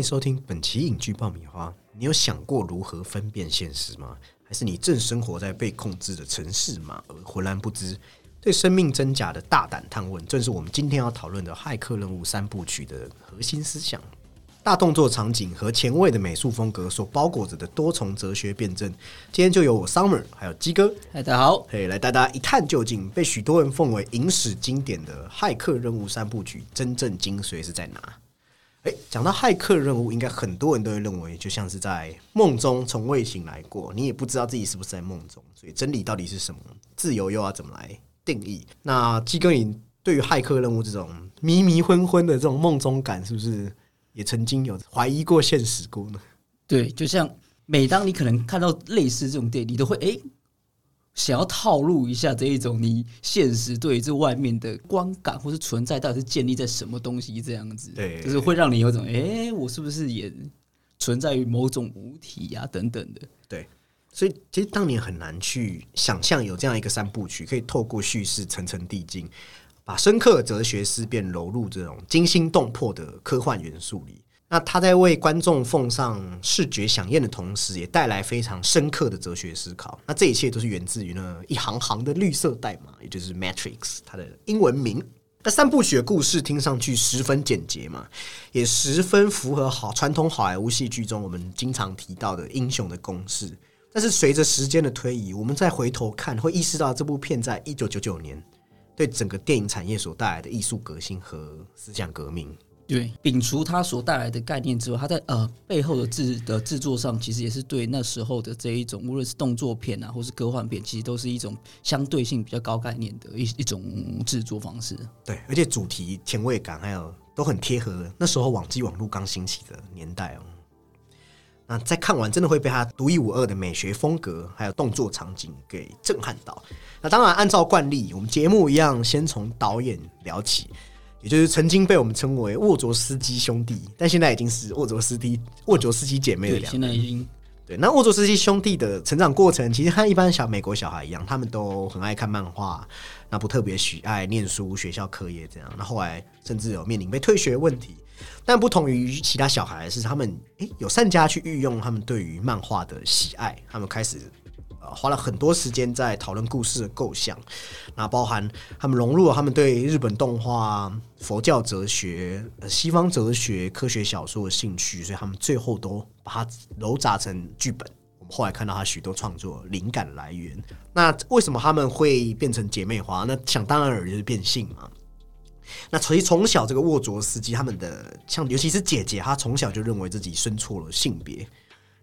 欢迎收听本期影剧爆米花。你有想过如何分辨现实吗？还是你正生活在被控制的城市吗？而浑然不知？对生命真假的大胆探问，正是我们今天要讨论的《骇客任务》三部曲的核心思想。大动作场景和前卫的美术风格所包裹着的多重哲学辩证，今天就由我 Summer 还有鸡哥，嗨，大家好，嘿，来带大家一探究竟。被许多人奉为影史经典的《骇客任务》三部曲，真正精髓是在哪？哎，讲到骇客任务，应该很多人都会认为，就像是在梦中从未醒来过，你也不知道自己是不是在梦中，所以真理到底是什么？自由又要怎么来定义？那基哥，你对于骇客任务这种迷迷昏昏的这种梦中感，是不是？也曾经有怀疑过现实过呢。对，就像每当你可能看到类似这种电影，你都会哎想要套路一下这一种你现实对这外面的观感或是存在到底是建立在什么东西这样子。对，就是会让你有种哎，我是不是也存在于某种物体呀等等的。对，所以其实当年很难去想象有这样一个三部曲，可以透过叙事层层递进。把深刻哲学思辨融入这种惊心动魄的科幻元素里，那他在为观众奉上视觉响应的同时，也带来非常深刻的哲学思考。那这一切都是源自于那一行行的绿色代码，也就是 Matrix 它的英文名。那三部曲的故事听上去十分简洁嘛，也十分符合好传统好莱坞戏剧中我们经常提到的英雄的公式。但是随着时间的推移，我们再回头看，会意识到这部片在一九九九年。对整个电影产业所带来的艺术革新和思想革命，对摒除它所带来的概念之后，它在呃背后的制的制作上，其实也是对那时候的这一种，无论是动作片啊，或是科幻片，其实都是一种相对性比较高概念的一一种制作方式。对，而且主题前卫感还有都很贴合那时候网际网络刚兴起的年代哦。那在看完，真的会被它独一无二的美学风格，还有动作场景给震撼到。那当然，按照惯例，我们节目一样，先从导演聊起，也就是曾经被我们称为沃卓斯基兄弟，但现在已经是沃卓斯基沃卓斯基姐妹的两。现在已经对。那沃卓斯基兄弟的成长过程，其实和一般小美国小孩一样，他们都很爱看漫画，那不特别喜爱念书、学校课业这样。那后来甚至有面临被退学问题。但不同于其他小孩，是他们诶有善加去运用他们对于漫画的喜爱，他们开始呃花了很多时间在讨论故事的构想，那包含他们融入了他们对日本动画、佛教哲学、西方哲学、科学小说的兴趣，所以他们最后都把它揉杂成剧本。我们后来看到他许多创作灵感来源。那为什么他们会变成姐妹花？那想当然尔就是变性嘛。那所以从小这个沃卓斯基他们的像，尤其是姐姐，她从小就认为自己生错了性别。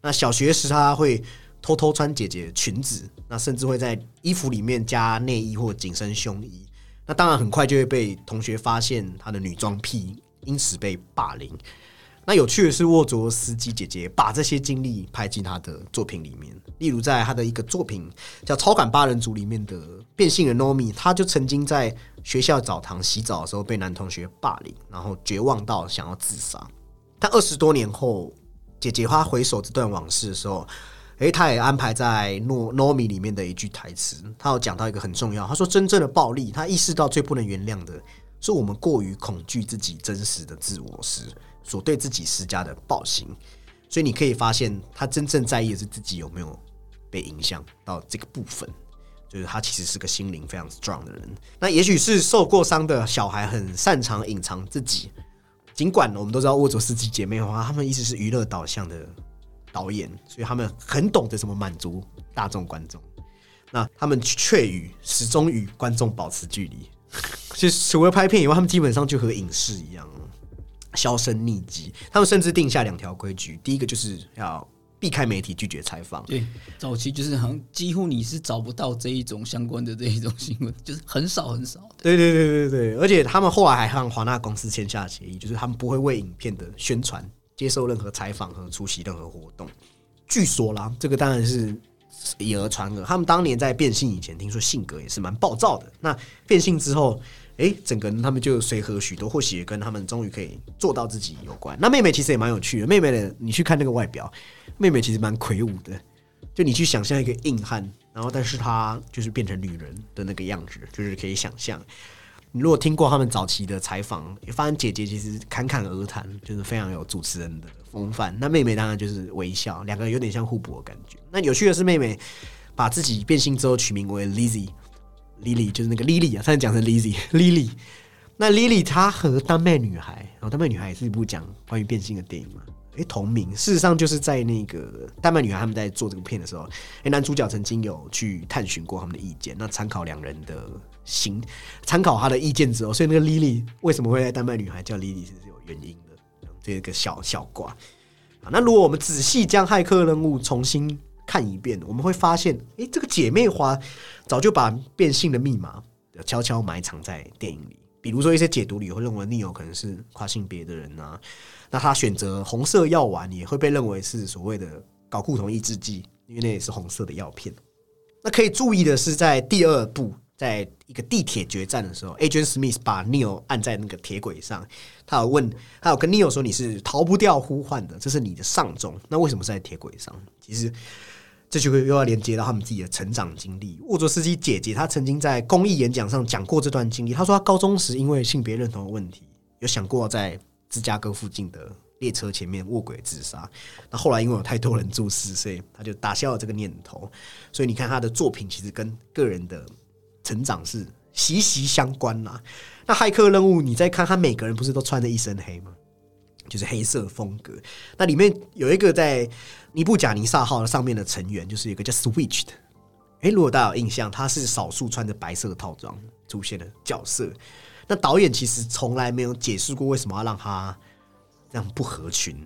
那小学时，她会偷偷穿姐姐裙子，那甚至会在衣服里面加内衣或紧身胸衣。那当然很快就会被同学发现她的女装癖，因此被霸凌。那有趣的是，沃卓斯基姐姐把这些经历拍进她的作品里面。例如，在她的一个作品叫《超感八人组》里面的变性人 Nomi，她就曾经在学校澡堂洗澡的时候被男同学霸凌，然后绝望到想要自杀。但二十多年后，姐姐她回首这段往事的时候，诶，他也安排在诺 Nomi 里面的一句台词，他有讲到一个很重要，他说：“真正的暴力，他意识到最不能原谅的是我们过于恐惧自己真实的自我时。”所对自己施加的暴行，所以你可以发现，他真正在意的是自己有没有被影响到这个部分。就是他其实是个心灵非常 strong 的人。那也许是受过伤的小孩很擅长隐藏自己，尽管我们都知道沃卓斯基姐妹花，他们一直是娱乐导向的导演，所以他们很懂得怎么满足大众观众。那他们却与始终与观众保持距离。其实除了拍片以外，他们基本上就和影视一样。销声匿迹，他们甚至定下两条规矩：第一个就是要避开媒体，拒绝采访。对，早期就是好像几乎你是找不到这一种相关的这一种新闻，就是很少很少。对对对对对，而且他们后来还和华纳公司签下协议，就是他们不会为影片的宣传接受任何采访和出席任何活动。据说啦，这个当然是以讹传讹。他们当年在变性以前，听说性格也是蛮暴躁的。那变性之后。哎，整个人他们就随和许多，或许也跟他们终于可以做到自己有关。那妹妹其实也蛮有趣的，妹妹的你去看那个外表，妹妹其实蛮魁梧的。就你去想象一个硬汉，然后但是她就是变成女人的那个样子，就是可以想象。你如果听过他们早期的采访，也发现姐姐其实侃侃而谈，就是非常有主持人的风范。那妹妹当然就是微笑，两个人有点像互补的感觉。那有趣的是，妹妹把自己变性之后取名为 Lizzy，Lily 就是那个 Lily 啊，差点讲成 Lizzy，Lily。那 Lily 她和丹麦女孩，然后丹麦女孩也是一部讲关于变性的电影嘛？诶，同名。事实上就是在那个丹麦女孩他们在做这个片的时候，诶，男主角曾经有去探寻过他们的意见，那参考两人的行，参考他的意见之后，所以那个 Lily 为什么会在丹麦女孩叫 Lily 是有原因的，这个小小瓜。那如果我们仔细将骇客任务重新看一遍，我们会发现，诶，这个姐妹花早就把变性的密码悄悄埋藏在电影里。比如说一些解读里会认为 Neo 可能是跨性别的人啊，那他选择红色药丸也会被认为是所谓的睾固酮抑制剂，因为那也是红色的药片。那可以注意的是，在第二部，在一个地铁决战的时候，Agent Smith 把 Neil 按在那个铁轨上，他有问，他有跟 Neil 说：“你是逃不掉呼唤的，这是你的上钟。那为什么是在铁轨上？其实。”这就会又要连接到他们自己的成长经历。沃卓斯基姐姐她曾经在公益演讲上讲过这段经历。她说，她高中时因为性别认同的问题，有想过在芝加哥附近的列车前面卧轨自杀。那后来因为有太多人注视，所以她就打消了这个念头。所以你看，她的作品其实跟个人的成长是息息相关啦。那骇客任务，你再看，他每个人不是都穿着一身黑吗？就是黑色风格。那里面有一个在尼布贾尼撒号上面的成员，就是一个叫 Switch 的。哎，如果大家有印象，他是少数穿着白色套装出现的角色。那导演其实从来没有解释过为什么要让他这样不合群，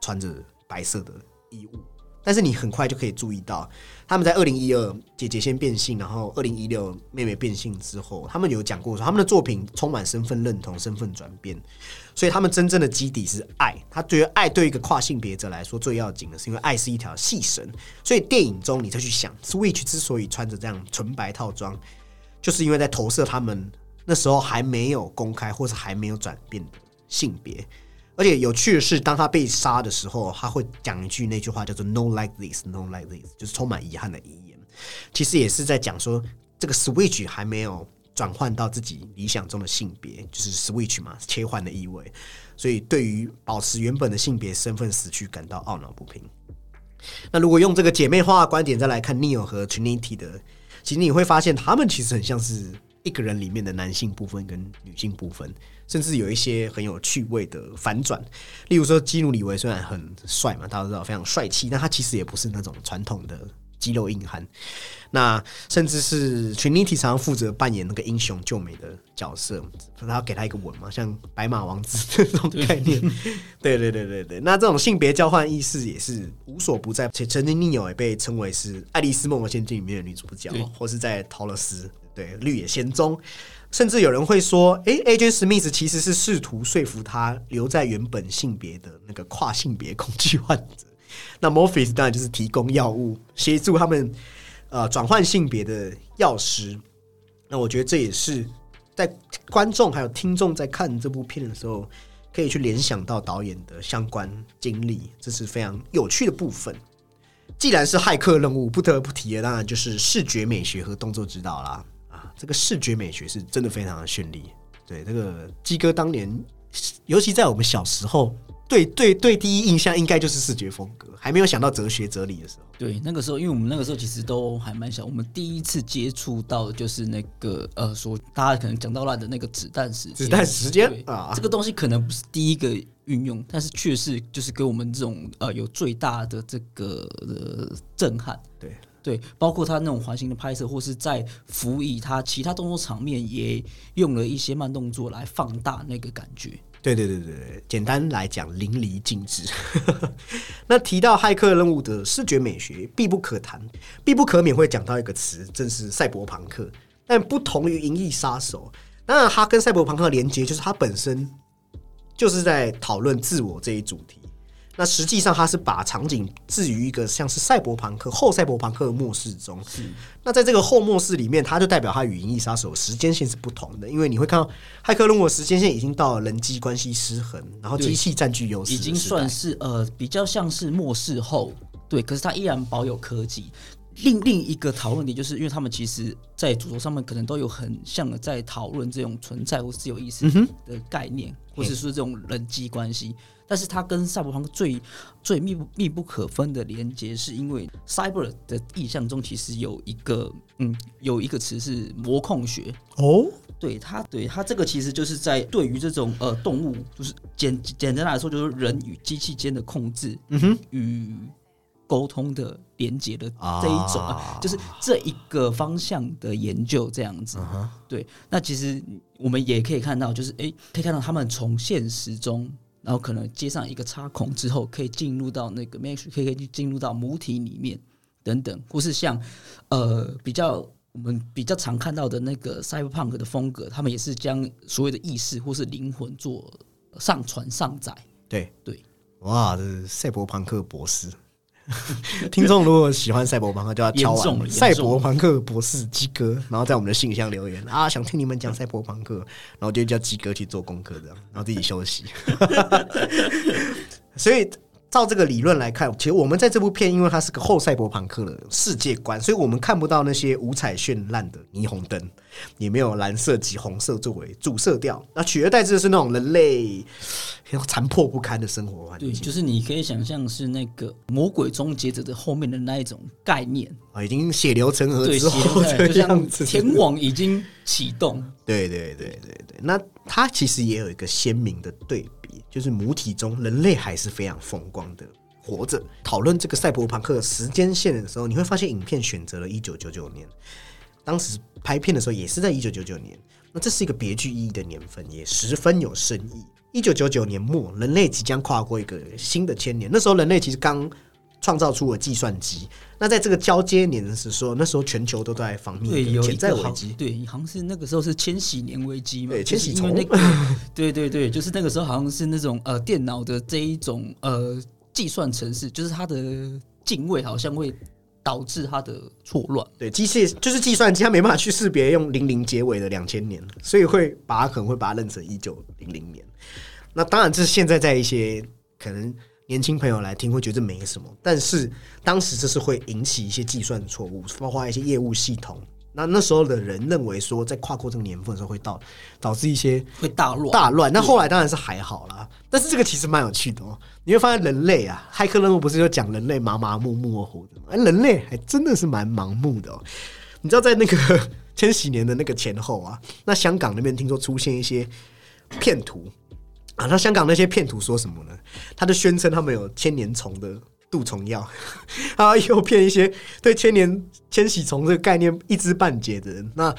穿着白色的衣物。但是你很快就可以注意到，他们在二零一二姐姐先变性，然后二零一六妹妹变性之后，他们有讲过说他们的作品充满身份认同、身份转变，所以他们真正的基底是爱。他觉得爱对一个跨性别者来说最要紧的是，因为爱是一条细绳。所以电影中你再去想，Switch 之所以穿着这样纯白套装，就是因为在投射他们那时候还没有公开或是还没有转变的性别。而且有趣的是，当他被杀的时候，他会讲一句那句话，叫做 “No like this, no like this”，就是充满遗憾的遗言。其实也是在讲说，这个 Switch 还没有转换到自己理想中的性别，就是 Switch 嘛，切换的意味。所以对于保持原本的性别身份死去感到懊恼不平。那如果用这个姐妹花的观点再来看 Neil 和 Trinity 的，其实你会发现他们其实很像是一个人里面的男性部分跟女性部分。甚至有一些很有趣味的反转，例如说基努里维虽然很帅嘛，大家都知道非常帅气，但他其实也不是那种传统的肌肉硬汉。那甚至是 Trinity 常常负责扮演那个英雄救美的角色，然后给他一个吻嘛，像白马王子这种概念。对对对对对，那这种性别交换意识也是无所不在。且曾经 Neo 也被称为是《爱丽丝梦游仙境》里面的女主角，或是在《陶乐斯》对《绿野仙踪》。甚至有人会说：“哎，AJ Smith 其实是试图说服他留在原本性别的那个跨性别恐惧患者。那 Morpheus 当然就是提供药物协助他们呃转换性别的药师。那我觉得这也是在观众还有听众在看这部片的时候，可以去联想到导演的相关经历，这是非常有趣的部分。既然是骇客任务，不得不提的当然就是视觉美学和动作指导啦。”这个视觉美学是真的非常的绚丽。对，这个鸡哥当年，尤其在我们小时候，对对对，第一印象应该就是视觉风格，还没有想到哲学哲理的时候。对，那个时候，因为我们那个时候其实都还蛮小，我们第一次接触到的就是那个呃，说大家可能讲到烂的那个子弹时间，子弹时间啊，这个东西可能不是第一个运用，但是确实就是给我们这种呃有最大的这个呃震撼。对。对，包括他那种环形的拍摄，或是在辅以他其他动作场面，也用了一些慢动作来放大那个感觉。对对对对，简单来讲，淋漓尽致。那提到骇客任务的视觉美学，必不可谈、必不可免会讲到一个词，正是赛博朋克。但不同于《银翼杀手》，当然它跟赛博朋克的连接，就是它本身就是在讨论自我这一主题。那实际上，它是把场景置于一个像是赛博朋克后赛博朋克的末世中。是。那在这个后末世里面，它就代表它与《银翼杀手》时间线是不同的，因为你会看到骇客任务时间线已经到了人机关系失衡，然后机器占据优势，已经算是呃比较像是末世后。对，可是它依然保有科技。另另一个讨论点，就是因为他们其实，在主轴上面可能都有很像的在讨论这种存在或自由意识的概念，或者说这种人际关系。但是它跟赛博朋克最最密不密不可分的连接，是因为 cyber 的意象中其实有一个嗯有一个词是模控学哦，对它对它这个其实就是在对于这种呃动物，就是简简单来说就是人与机器间的控制，嗯哼，与沟通的连接的这一种啊，就是这一个方向的研究这样子。对，那其实我们也可以看到，就是哎，可以看到他们从现实中。然后可能接上一个插孔之后，可以进入到那个 Mesh，可以进入到母体里面等等，或是像呃比较我们比较常看到的那个 Cyberpunk 的风格，他们也是将所谓的意识或是灵魂做上传上载。对对，哇，这是赛博朋克博士。听众如果喜欢赛博朋克，就要敲完赛博朋克博士鸡哥，然后在我们的信箱留言啊，想听你们讲赛博朋克，然后就叫鸡哥去做功课，这样，然后自己休息。所以。照这个理论来看，其实我们在这部片，因为它是个后赛博朋克的世界观，所以我们看不到那些五彩绚烂的霓虹灯，也没有蓝色及红色作为主色调。那取而代之的是那种人类残破不堪的生活环境。对，就是你可以想象是那个魔鬼终结者的后面的那一种概念啊，已经血流成河之后这样子，天网已经启动。对对对对对，那它其实也有一个鲜明的对。就是母体中人类还是非常风光的活着。讨论这个赛博朋克时间线的时候，你会发现影片选择了一九九九年，当时拍片的时候也是在一九九九年。那这是一个别具意义的年份，也十分有深意。一九九九年末，人类即将跨过一个新的千年。那时候人类其实刚。创造出了计算机。那在这个交接年的时候，那时候全球都在防密，对，潜在危机。对，好像是那个时候是千禧年危机嘛？对，千禧虫。对对对，就是那个时候好像是那种呃电脑的这一种呃计算程式，就是它的进位好像会导致它的错乱。对，机械就是计算机，它没办法去识别用零零结尾的两千年，所以会把它可能会把它认成一九零零年。那当然，这是现在在一些可能。年轻朋友来听会觉得没什么，但是当时这是会引起一些计算错误，包括一些业务系统。那那时候的人认为说，在跨过这个年份的时候会到导致一些会大乱大乱。那后来当然是还好啦，但是这个其实蛮有趣的哦。你会发现人类啊，骇客任务不是就讲人类麻麻木木糊的吗？哎，人类还真的是蛮盲目的哦。你知道在那个 千禧年的那个前后啊，那香港那边听说出现一些骗图。啊，那香港那些骗徒说什么呢？他就宣称他们有千年虫的杜虫药，啊，又骗一些对千年千禧虫这个概念一知半解的人。那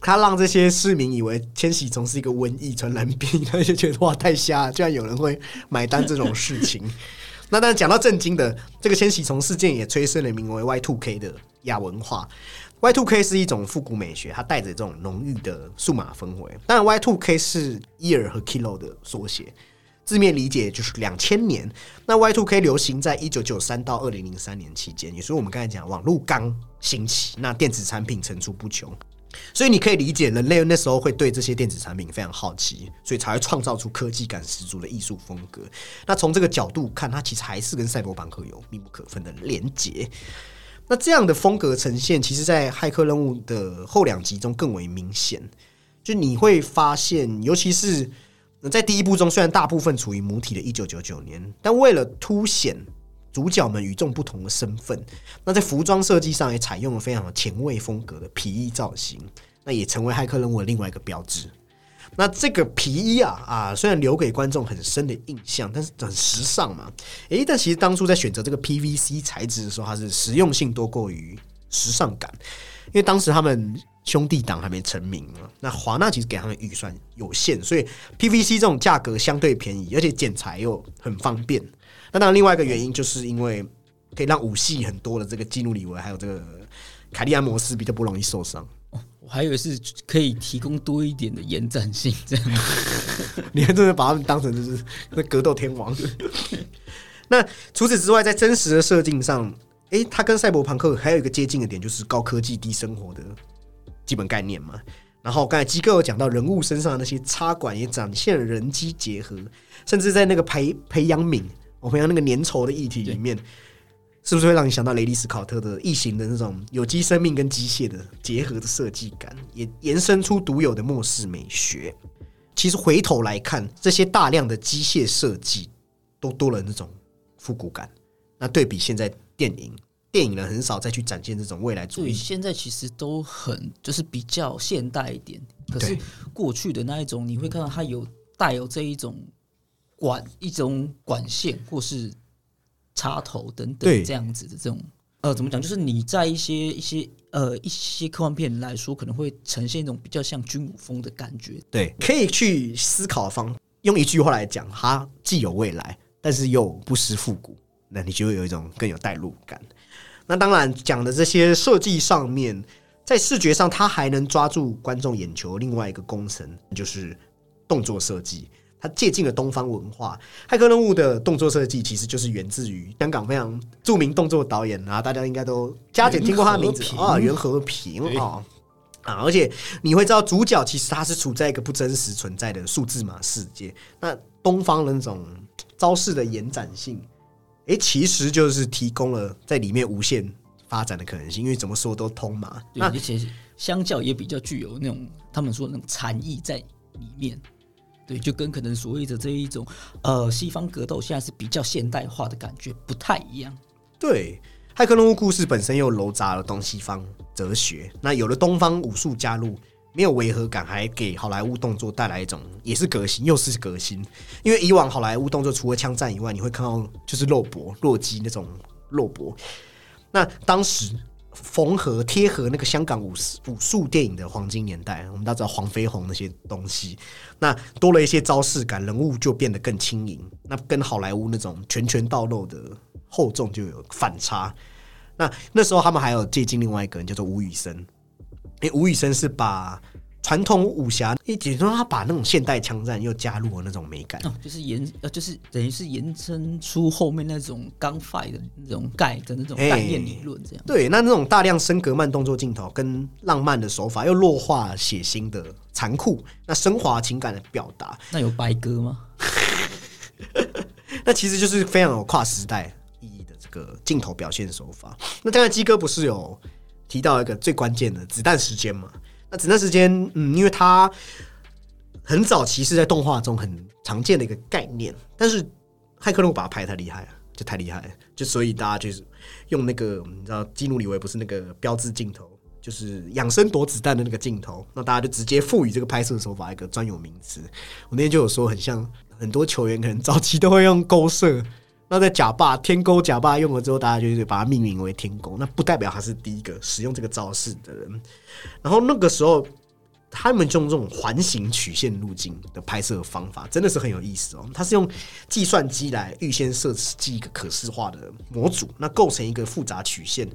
他让这些市民以为千禧虫是一个瘟疫传染病，他就觉得哇太瞎，居然有人会买单这种事情。那但讲到震惊的，这个千禧虫事件也催生了名为 Y Two K 的亚文化。Y two K 是一种复古美学，它带着这种浓郁的数码氛围。当然，Y two K 是 year 和 kilo 的缩写，字面理解就是两千年。那 Y two K 流行在一九九三到二零零三年期间，也是我们刚才讲网络刚兴起，那电子产品层出不穷，所以你可以理解人类那时候会对这些电子产品非常好奇，所以才会创造出科技感十足的艺术风格。那从这个角度看，它其实还是跟赛博朋克有密不可分的连结。那这样的风格呈现，其实，在《骇客任务》的后两集中更为明显。就你会发现，尤其是在第一部中，虽然大部分处于母体的1999年，但为了凸显主角们与众不同的身份，那在服装设计上也采用了非常前卫风格的皮衣造型，那也成为《骇客任务》的另外一个标志。那这个皮衣啊啊，虽然留给观众很深的印象，但是很时尚嘛。诶，但其实当初在选择这个 PVC 材质的时候，它是实用性多过于时尚感。因为当时他们兄弟党还没成名嘛，那华纳其实给他们预算有限，所以 PVC 这种价格相对便宜，而且剪裁又很方便。那当然，另外一个原因就是因为可以让武戏很多的这个基努里维还有这个凯利安摩斯比较不容易受伤。我还以为是可以提供多一点的延展性，这样，你还真的把他们当成就是那格斗天王。那除此之外，在真实的设定上，哎，它跟赛博朋克还有一个接近的点，就是高科技低生活的基本概念嘛。然后刚才机构有讲到人物身上的那些插管，也展现了人机结合，甚至在那个培培养皿，我培养那个粘稠的液体里面。是不是会让你想到雷利斯考特的异形的那种有机生命跟机械的结合的设计感，也延伸出独有的末世美学？其实回头来看，这些大量的机械设计都多了那种复古感。那对比现在电影，电影人很少再去展现这种未来主，义。现在其实都很就是比较现代一点，可是过去的那一种，你会看到它有带有这一种管一种管线或是插头等等这样子的这种。呃，怎么讲？就是你在一些一些呃一些科幻片来说，可能会呈现一种比较像军武风的感觉。对，可以去思考方，用一句话来讲，它既有未来，但是又不失复古，那你就会有一种更有代入感。那当然，讲的这些设计上面，在视觉上，它还能抓住观众眼球。另外一个工程就是动作设计，它借鉴了东方文化。《骇客任务》的动作设计其实就是源自于香港非常著名动作导演啊，大家应该都加减听过他的名字啊，袁和平啊。啊，而且你会知道，主角其实他是处在一个不真实存在的数字码世界。那东方的那种招式的延展性，诶，其实就是提供了在里面无限发展的可能性，因为怎么说都通嘛。对，那而且相较也比较具有那种他们说那种禅意在里面。对，就跟可能所谓的这一种呃西方格斗现在是比较现代化的感觉不太一样。对，骇客任务故事本身又糅杂了东西方哲学，那有了东方武术加入，没有违和感，还给好莱坞动作带来一种也是革新，又是革新。因为以往好莱坞动作除了枪战以外，你会看到就是肉搏、弱鸡那种肉搏。那当时缝合贴合那个香港武术武术电影的黄金年代，我们大家知道黄飞鸿那些东西，那多了一些招式感，人物就变得更轻盈。那跟好莱坞那种拳拳到肉的厚重就有反差。那那时候他们还有借鉴另外一个人叫做吴宇森，诶，吴宇森是把传统武侠，也就是说他把那种现代枪战又加入了那种美感。哦，就是延呃，就是等于是延伸出后面那种钢 fight 的那种概的那种哎概念理论，这样。对，那那种大量升格慢动作镜头跟浪漫的手法，又弱化血腥的残酷，那升华情感的表达，那有白鸽吗？那其实就是非常有跨时代意义的这个镜头表现手法。那刚才鸡哥不是有提到一个最关键的子弹时间嘛？那子弹时间，嗯，因为它很早期是在动画中很常见的一个概念，但是骇客任务把它拍得太厉害了，就太厉害了，就所以大家就是用那个你知道基努里维不是那个标志镜头。就是养生躲子弹的那个镜头，那大家就直接赋予这个拍摄手法一个专有名词。我那天就有说，很像很多球员可能早期都会用勾射，那在假霸天勾假霸用了之后，大家就是把它命名为天勾，那不代表他是第一个使用这个招式的人。然后那个时候，他们就用这种环形曲线路径的拍摄方法，真的是很有意思哦。它是用计算机来预先设计一个可视化的模组，那构成一个复杂曲线。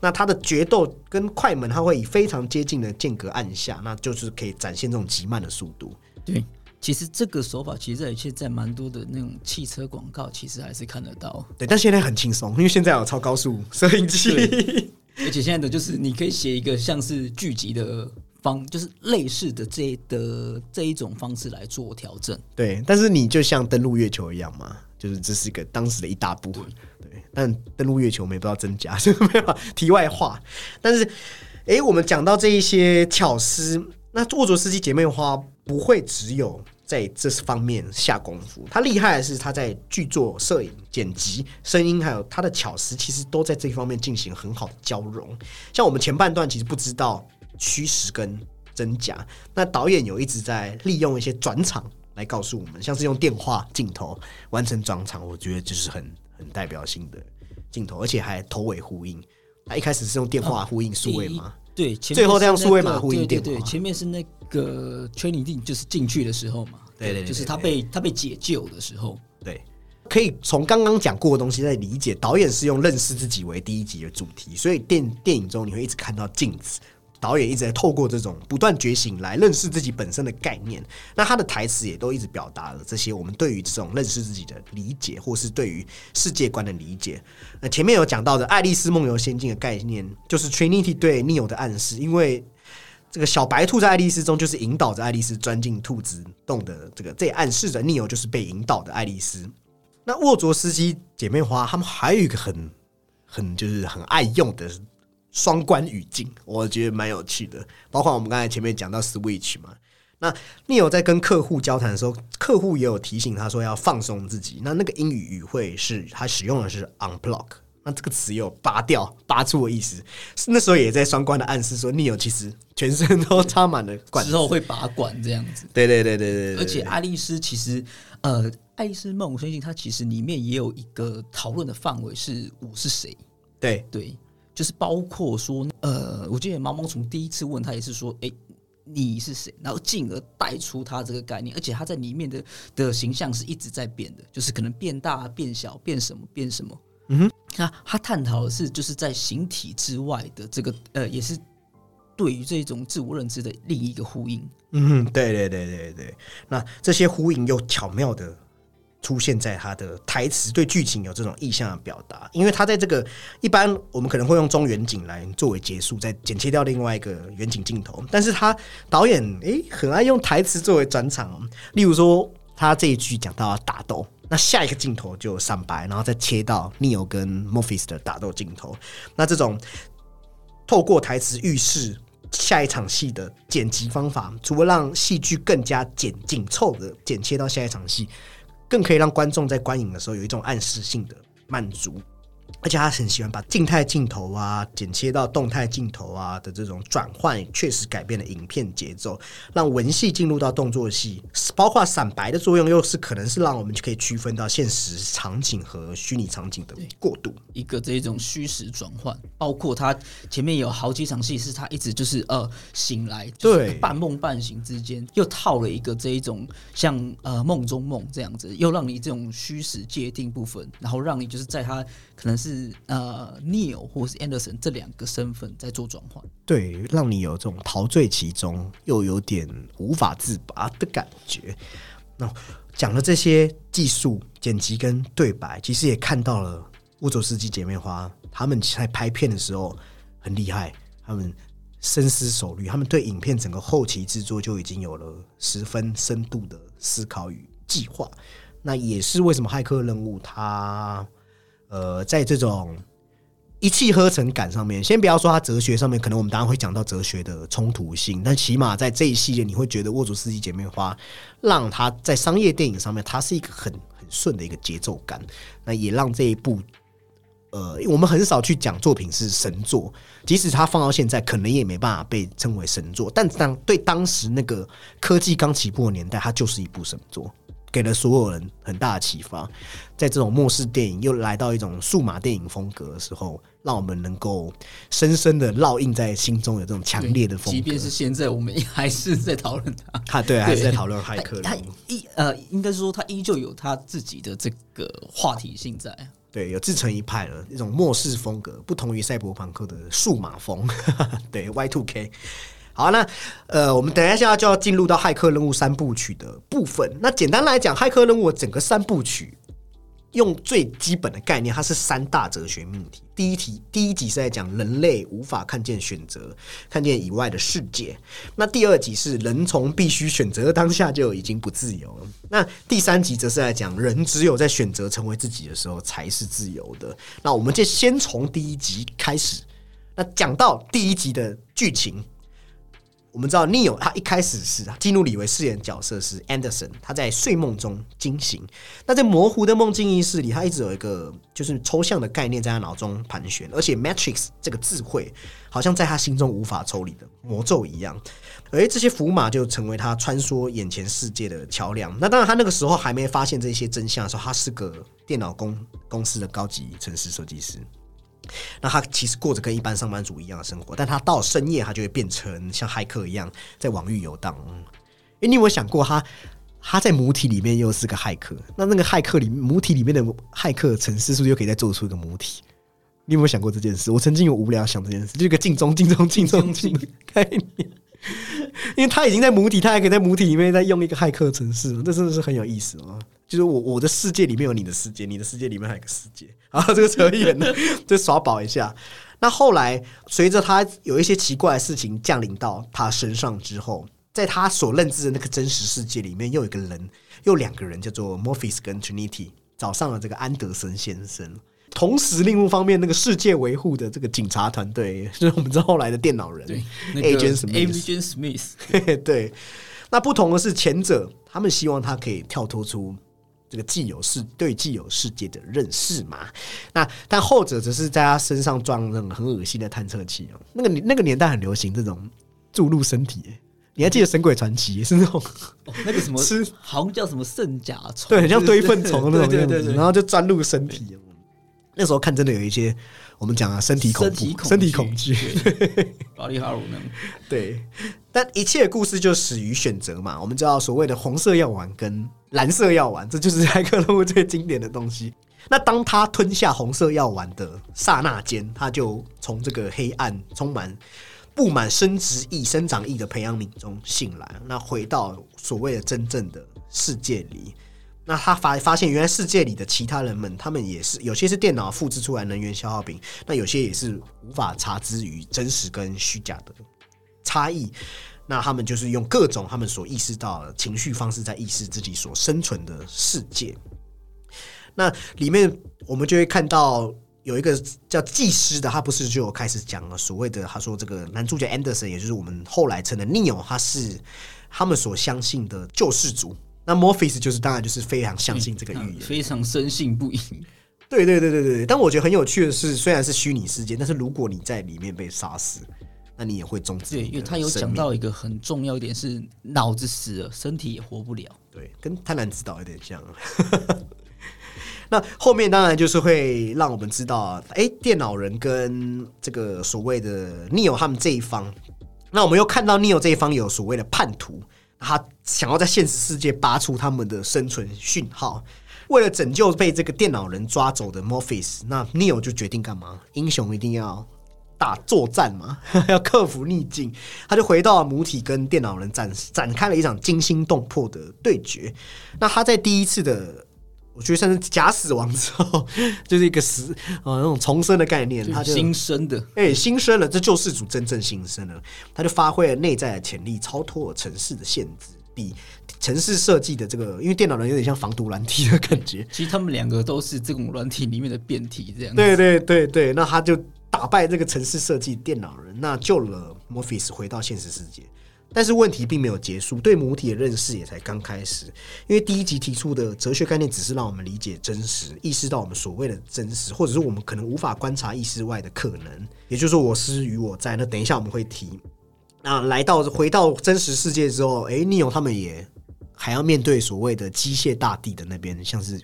那它的决斗跟快门，它会以非常接近的间隔按下，那就是可以展现这种极慢的速度。对，其实这个手法其实在现在蛮多的那种汽车广告，其实还是看得到。对，但现在很轻松，因为现在有超高速摄影机。而且现在的就是你可以写一个像是剧集的方，就是类似的这的这一种方式来做调整。对，但是你就像登陆月球一样嘛，就是这是一个当时的一大步。对，但登陆月球我们也不知道真假，所以没有题外话。但是，诶，我们讲到这一些巧思，那沃卓斯基姐妹花不会只有在这方面下功夫，他厉害的是他在剧作、摄影、剪辑、声音，还有他的巧思，其实都在这方面进行很好的交融。像我们前半段其实不知道虚实跟真假，那导演有一直在利用一些转场来告诉我们，像是用电话镜头完成转场，我觉得就是很很代表性的镜头，而且还头尾呼应。他一开始是用电话呼应数位嘛，对，前最后再用是那个数位马虎一点对对，前面是那个 training 就是进去的时候嘛，对对对就是他被他被解救的时候，对，可以从刚刚讲过的东西再理解，导演是用认识自己为第一集的主题，所以电电影中你会一直看到镜子。导演一直在透过这种不断觉醒来认识自己本身的概念，那他的台词也都一直表达了这些我们对于这种认识自己的理解，或是对于世界观的理解。那前面有讲到的《爱丽丝梦游仙境》的概念，就是 Trinity 对 Neo 的暗示，因为这个小白兔在爱丽丝中就是引导着爱丽丝钻进兔子洞的这个，这也暗示着 Neo 就是被引导的爱丽丝。那沃卓斯基姐妹花，他们还有一个很很就是很爱用的双关语境，我觉得蛮有趣的。包括我们刚才前面讲到 Switch 嘛，那 Neo 在跟客户交谈的时候，客户也有提醒他说要放松自己。那那个英语语汇是他使用的是 unblock，那这个词有拔掉、拔出的意思。是那时候也在双关的暗示说，Neo 其实全身都插满了管之后会拔管这样子。对对对对对对，而且爱丽丝其实，呃，爱丽丝梦，我相信它其实里面也有一个讨论的范围是我是谁。对对，就是包括说，呃，我记得毛毛虫第一次问他也是说，哎、你是谁？然后进而带出他这个概念，而且他在里面的的形象是一直在变的，就是可能变大、变小、变什么、变什么。嗯哼，那他探讨的是就是在形体之外的这个，呃，也是对于这种自我认知的另一个呼应。嗯哼，对对对对对，那这些呼应又巧妙的出现在他的台词对剧情有这种意向的表达，因为他在这个一般我们可能会用中远景来作为结束，再剪切掉另外一个远景镜头，但是他导演诶很爱用台词作为转场，例如说他这一句讲到打斗。那下一个镜头就闪白，然后再切到 Neo 跟 Morpheus 的打斗镜头。那这种透过台词预示下一场戏的剪辑方法，除了让戏剧更加紧紧凑的剪切到下一场戏，更可以让观众在观影的时候有一种暗示性的满足。而且他很喜欢把静态镜头啊剪切到动态镜头啊的这种转换，确实改变了影片节奏，让文戏进入到动作戏，包括闪白的作用，又是可能是让我们就可以区分到现实场景和虚拟场景的过渡。一个这种虚实转换，包括他前面有好几场戏是他一直就是呃醒来，就是对半梦半醒之间又套了一个这一种像呃梦中梦这样子，又让你这种虚实界定部分，然后让你就是在他可能是呃 Neil 或是 Anderson 这两个身份在做转换。对，让你有这种陶醉其中，又有点无法自拔的感觉。那讲了这些技术、剪辑跟对白，其实也看到了乌佐斯基姐妹花他们在拍片的时候很厉害，他们深思熟虑，他们对影片整个后期制作就已经有了十分深度的思考与计划。那也是为什么《骇客任务》它呃在这种一气呵成感上面，先不要说它哲学上面，可能我们当然会讲到哲学的冲突性，但起码在这一系列，你会觉得《沃祖斯基姐妹花》让它在商业电影上面，它是一个很很顺的一个节奏感，那也让这一部。呃，我们很少去讲作品是神作，即使它放到现在，可能也没办法被称为神作。但当对当时那个科技刚起步的年代，它就是一部神作，给了所有人很大的启发。在这种末世电影又来到一种数码电影风格的时候，让我们能够深深的烙印在心中，有这种强烈的风格。即便是现在，我们还是在讨论它。他 对还是在讨论骇客他依呃，应该说他依旧有他自己的这个话题性在。对，有自成一派了，一种末世风格，不同于赛博朋克的数码风。对，Y two K。好，那呃，我们等一下就要进入到《骇客任务》三部曲的部分。那简单来讲，《骇客任务》整个三部曲用最基本的概念，它是三大哲学命题。第一题，第一集是在讲人类无法看见选择，看见以外的世界。那第二集是人从必须选择当下就已经不自由了。那第三集则是在讲人只有在选择成为自己的时候才是自由的。那我们就先从第一集开始。那讲到第一集的剧情，我们知道 Neo 他一开始是基努里维饰演角色是 Anderson，他在睡梦中惊醒。那在模糊的梦境意识里，他一直有一个就是抽象的概念在他脑中盘旋，而且 Matrix 这个智慧好像在他心中无法抽离的魔咒一样。而这些符码就成为他穿梭眼前世界的桥梁。那当然，他那个时候还没发现这些真相的时候，他是个电脑公公司的高级城市设计师。那他其实过着跟一般上班族一样的生活，但他到深夜，他就会变成像骇客一样在网域游荡。诶，你有没有想过他？他在母体里面又是个骇客，那那个骇客里母体里面的骇客城市是不是又可以再做出一个母体？你有没有想过这件事？我曾经有无聊想这件事，就是一个镜中镜中镜中镜的概念。因为他已经在母体，他还可以在母体里面再用一个骇客城市，这真的是很有意思哦！就是我我的世界里面有你的世界，你的世界里面还有个世界 啊，这个扯远了，就耍宝一下。那后来随着他有一些奇怪的事情降临到他身上之后，在他所认知的那个真实世界里面，又有一个人，又两个人叫做 Morpheus 跟 Trinity，找上了这个安德森先生。同时，另一方面，那个世界维护的这个警察团队，就是我们知道后来的电脑人，Agent Smith Agent Smith，对。那不同的是，前者他们希望他可以跳脱出这个既有世对既有世界的认识嘛。那但后者则是在他身上装那种很恶心的探测器哦。那个那个年代很流行这种注入身体，你还记得《神鬼传奇》是那种那个什么 吃好像叫什么圣甲虫，对，很像堆粪虫那种样子，然后就钻入身体。那时候看真的有一些我们讲啊，身体恐怖、身体恐惧。保利哈鲁呢？对，但一切故事就始于选择嘛。我们知道所谓的红色药丸跟蓝色药丸，这就是骇客任务最经典的东西。那当他吞下红色药丸的刹那间，他就从这个黑暗、充满布满生殖意、生长意的培养皿中醒来，那回到所谓的真正的世界里。那他发发现，原来世界里的其他人们，他们也是有些是电脑复制出来能源消耗品，那有些也是无法查知于真实跟虚假的差异。那他们就是用各种他们所意识到的情绪方式，在意识自己所生存的世界。那里面我们就会看到有一个叫技师的，他不是就有开始讲了所谓的，他说这个男主角 Anderson，也就是我们后来称的 Neo，他是他们所相信的救世主。那 Morpheus 就是当然就是非常相信这个预言，非常深信不疑。对对对对对。但我觉得很有趣的是，虽然是虚拟世界，但是如果你在里面被杀死，那你也会终止。对，因为他有讲到一个很重要一点是，脑子死了，身体也活不了。对，跟贪婪之岛有点像。那后面当然就是会让我们知道，哎，电脑人跟这个所谓的 Neo 他们这一方，那我们又看到 Neo 这一方有所谓的叛徒。他想要在现实世界拔出他们的生存讯号，为了拯救被这个电脑人抓走的 Morpheus，那 Neo 就决定干嘛？英雄一定要打作战嘛，要克服逆境。他就回到母体，跟电脑人展展开了一场惊心动魄的对决。那他在第一次的。我觉得算是假死亡之后，就是一个死啊那种重生的概念，他就新生的，哎，新生了，这救世主真正新生了，他就发挥了内在的潜力，超脱了城市的限制，比城市设计的这个，因为电脑人有点像防毒软体的感觉。其实他们两个都是这种软体里面的变体，这样。对对对对，那他就打败这个城市设计电脑人，那救了 Morpheus 回到现实世界。但是问题并没有结束，对母体的认识也才刚开始。因为第一集提出的哲学概念，只是让我们理解真实，意识到我们所谓的真实，或者是我们可能无法观察意识外的可能。也就是说，我思与我在。那等一下我们会提。那来到回到真实世界之后，哎，尼勇他们也还要面对所谓的机械大地的那边，像是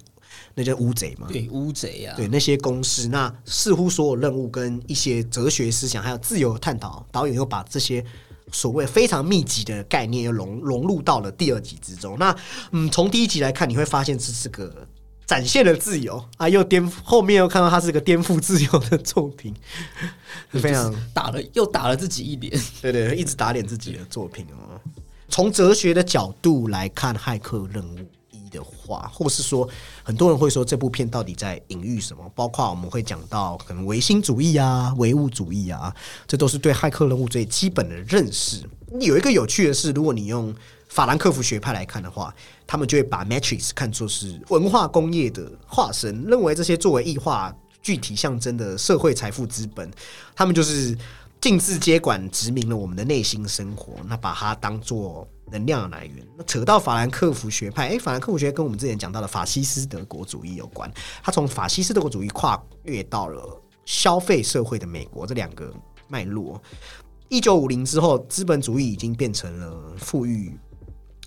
那叫乌贼嘛？对，乌贼呀，对那些公式。那似乎所有任务跟一些哲学思想，还有自由探讨，导演又把这些。所谓非常密集的概念又融融入到了第二集之中。那嗯，从第一集来看，你会发现这是个展现了自由啊，又颠后面又看到它是个颠覆自由的作品，非常打了又打了自己一脸，对对，一直打脸自己的作品哦。从哲学的角度来看，骇客任务。的话，或是说，很多人会说这部片到底在隐喻什么？包括我们会讲到可能唯心主义啊、唯物主义啊，这都是对骇客任务最基本的认识。有一个有趣的是，如果你用法兰克福学派来看的话，他们就会把 Matrix 看作是文化工业的化身，认为这些作为异化具体象征的社会财富资本，他们就是尽自接管，殖民了我们的内心生活，那把它当做。能量的来源，那扯到法兰克福学派，哎，法兰克福学跟我们之前讲到的法西斯德国主义有关。他从法西斯德国主义跨越到了消费社会的美国这两个脉络。一九五零之后，资本主义已经变成了富裕。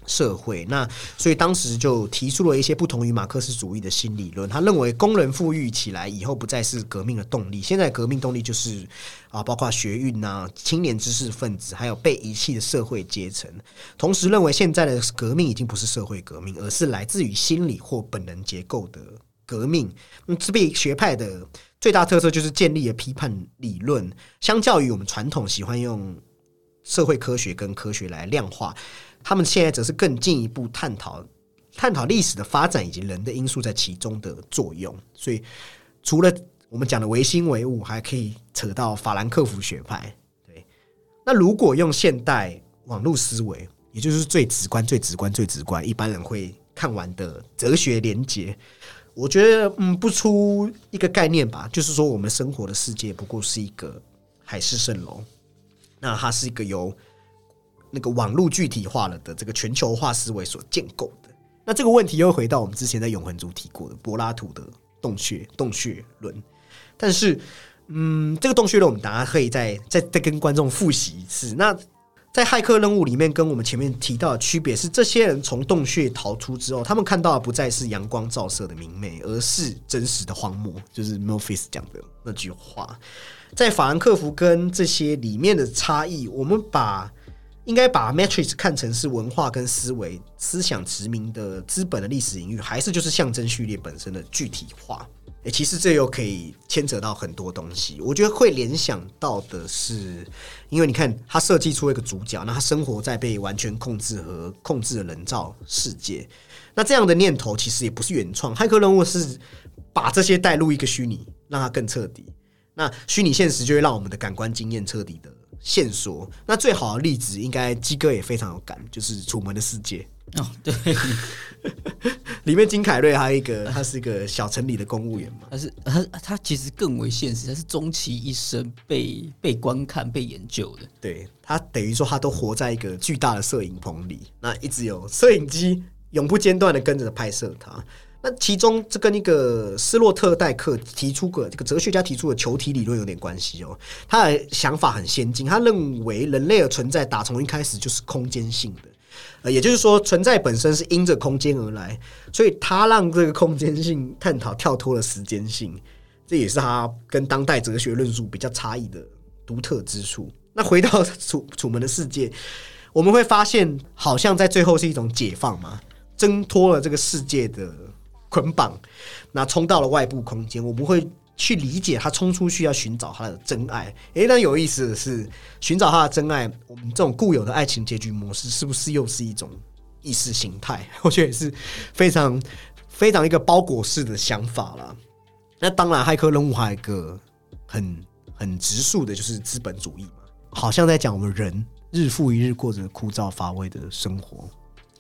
社会那，所以当时就提出了一些不同于马克思主义的新理论。他认为工人富裕起来以后不再是革命的动力，现在革命动力就是啊，包括学运呐、青年知识分子，还有被遗弃的社会阶层。同时认为现在的革命已经不是社会革命，而是来自于心理或本能结构的革命。那这边学派的最大特色就是建立了批判理论，相较于我们传统喜欢用社会科学跟科学来量化。他们现在则是更进一步探讨探讨历史的发展以及人的因素在其中的作用。所以，除了我们讲的唯心唯物，还可以扯到法兰克福学派。对，那如果用现代网络思维，也就是最直观、最直观、最直观，一般人会看完的哲学连结，我觉得嗯，不出一个概念吧，就是说我们生活的世界不过是一个海市蜃楼，那它是一个由那个网络具体化了的这个全球化思维所建构的。那这个问题又回到我们之前在永恒族提过的柏拉图的洞穴洞穴论，但是嗯，这个洞穴论我们大家可以再再再跟观众复习一次。那在骇客任务里面，跟我们前面提到的区别是，这些人从洞穴逃出之后，他们看到的不再是阳光照射的明媚，而是真实的荒漠。就是 m o r p h e s 讲的那句话。在法兰克福跟这些里面的差异，我们把应该把 Matrix 看成是文化跟思维、思想殖民的资本的历史隐喻，还是就是象征序列本身的具体化？诶，其实这又可以牵扯到很多东西。我觉得会联想到的是，因为你看他设计出一个主角，那他生活在被完全控制和控制的人造世界。那这样的念头其实也不是原创，骇客任务是把这些带入一个虚拟，让它更彻底。那虚拟现实就会让我们的感官经验彻底的线索。那最好的例子，应该鸡哥也非常有感，就是《楚门的世界》哦，对。里面金凯瑞还有一个，他是一个小城里的公务员嘛。他是他他其实更为现实，他是终其一生被被观看、被研究的。对他等于说，他都活在一个巨大的摄影棚里，那一直有摄影机永不间断的跟着拍摄他。那其中这跟一个斯洛特代克提出个这个哲学家提出的球体理论有点关系哦。他的想法很先进，他认为人类的存在打从一开始就是空间性的。呃，也就是说，存在本身是因着空间而来，所以他让这个空间性探讨跳脱了时间性，这也是他跟当代哲学论述比较差异的独特之处。那回到楚楚门的世界，我们会发现，好像在最后是一种解放嘛，挣脱了这个世界的捆绑，那冲到了外部空间，我们会。去理解他冲出去要寻找他的真爱，诶，但有意思的是，寻找他的真爱，我们这种固有的爱情结局模式，是不是又是一种意识形态？我觉得也是非常非常一个包裹式的想法了。那当然，骇客任务还有一个很很直述的，就是资本主义嘛，好像在讲我们人日复一日过着枯燥乏味的生活，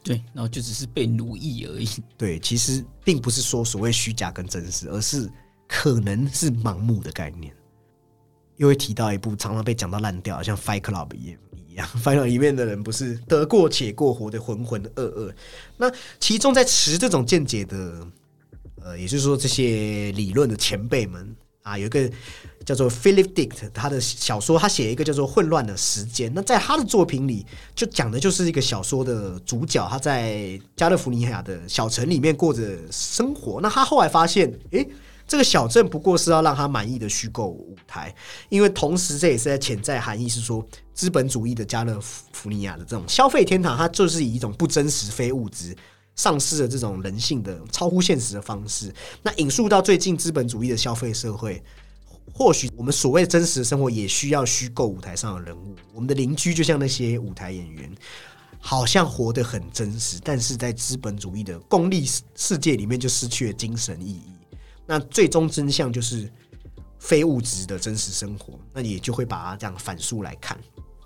对，然后就只是被奴役而已。对，其实并不是说所谓虚假跟真实，而是。可能是盲目的概念，又会提到一部常常被讲到烂掉，像《Fight Club》一样一样，《Fight Club》里面的人不是得过且过，活得浑浑噩噩。那其中在持这种见解的，呃，也就是说这些理论的前辈们啊，有一个叫做 Philip Dick，他的小说他写一个叫做《混乱的时间》。那在他的作品里，就讲的就是一个小说的主角，他在加勒福尼亚的小城里面过着生活。那他后来发现，诶。这个小镇不过是要让他满意的虚构舞台，因为同时这也是在潜在含义是说，资本主义的加勒福尼亚的这种消费天堂，它就是以一种不真实、非物质、丧失了这种人性的超乎现实的方式。那引述到最近资本主义的消费社会，或许我们所谓真实的生活也需要虚构舞台上的人物。我们的邻居就像那些舞台演员，好像活得很真实，但是在资本主义的功利世界里面就失去了精神意义。那最终真相就是非物质的真实生活，那也就会把它这样反述来看，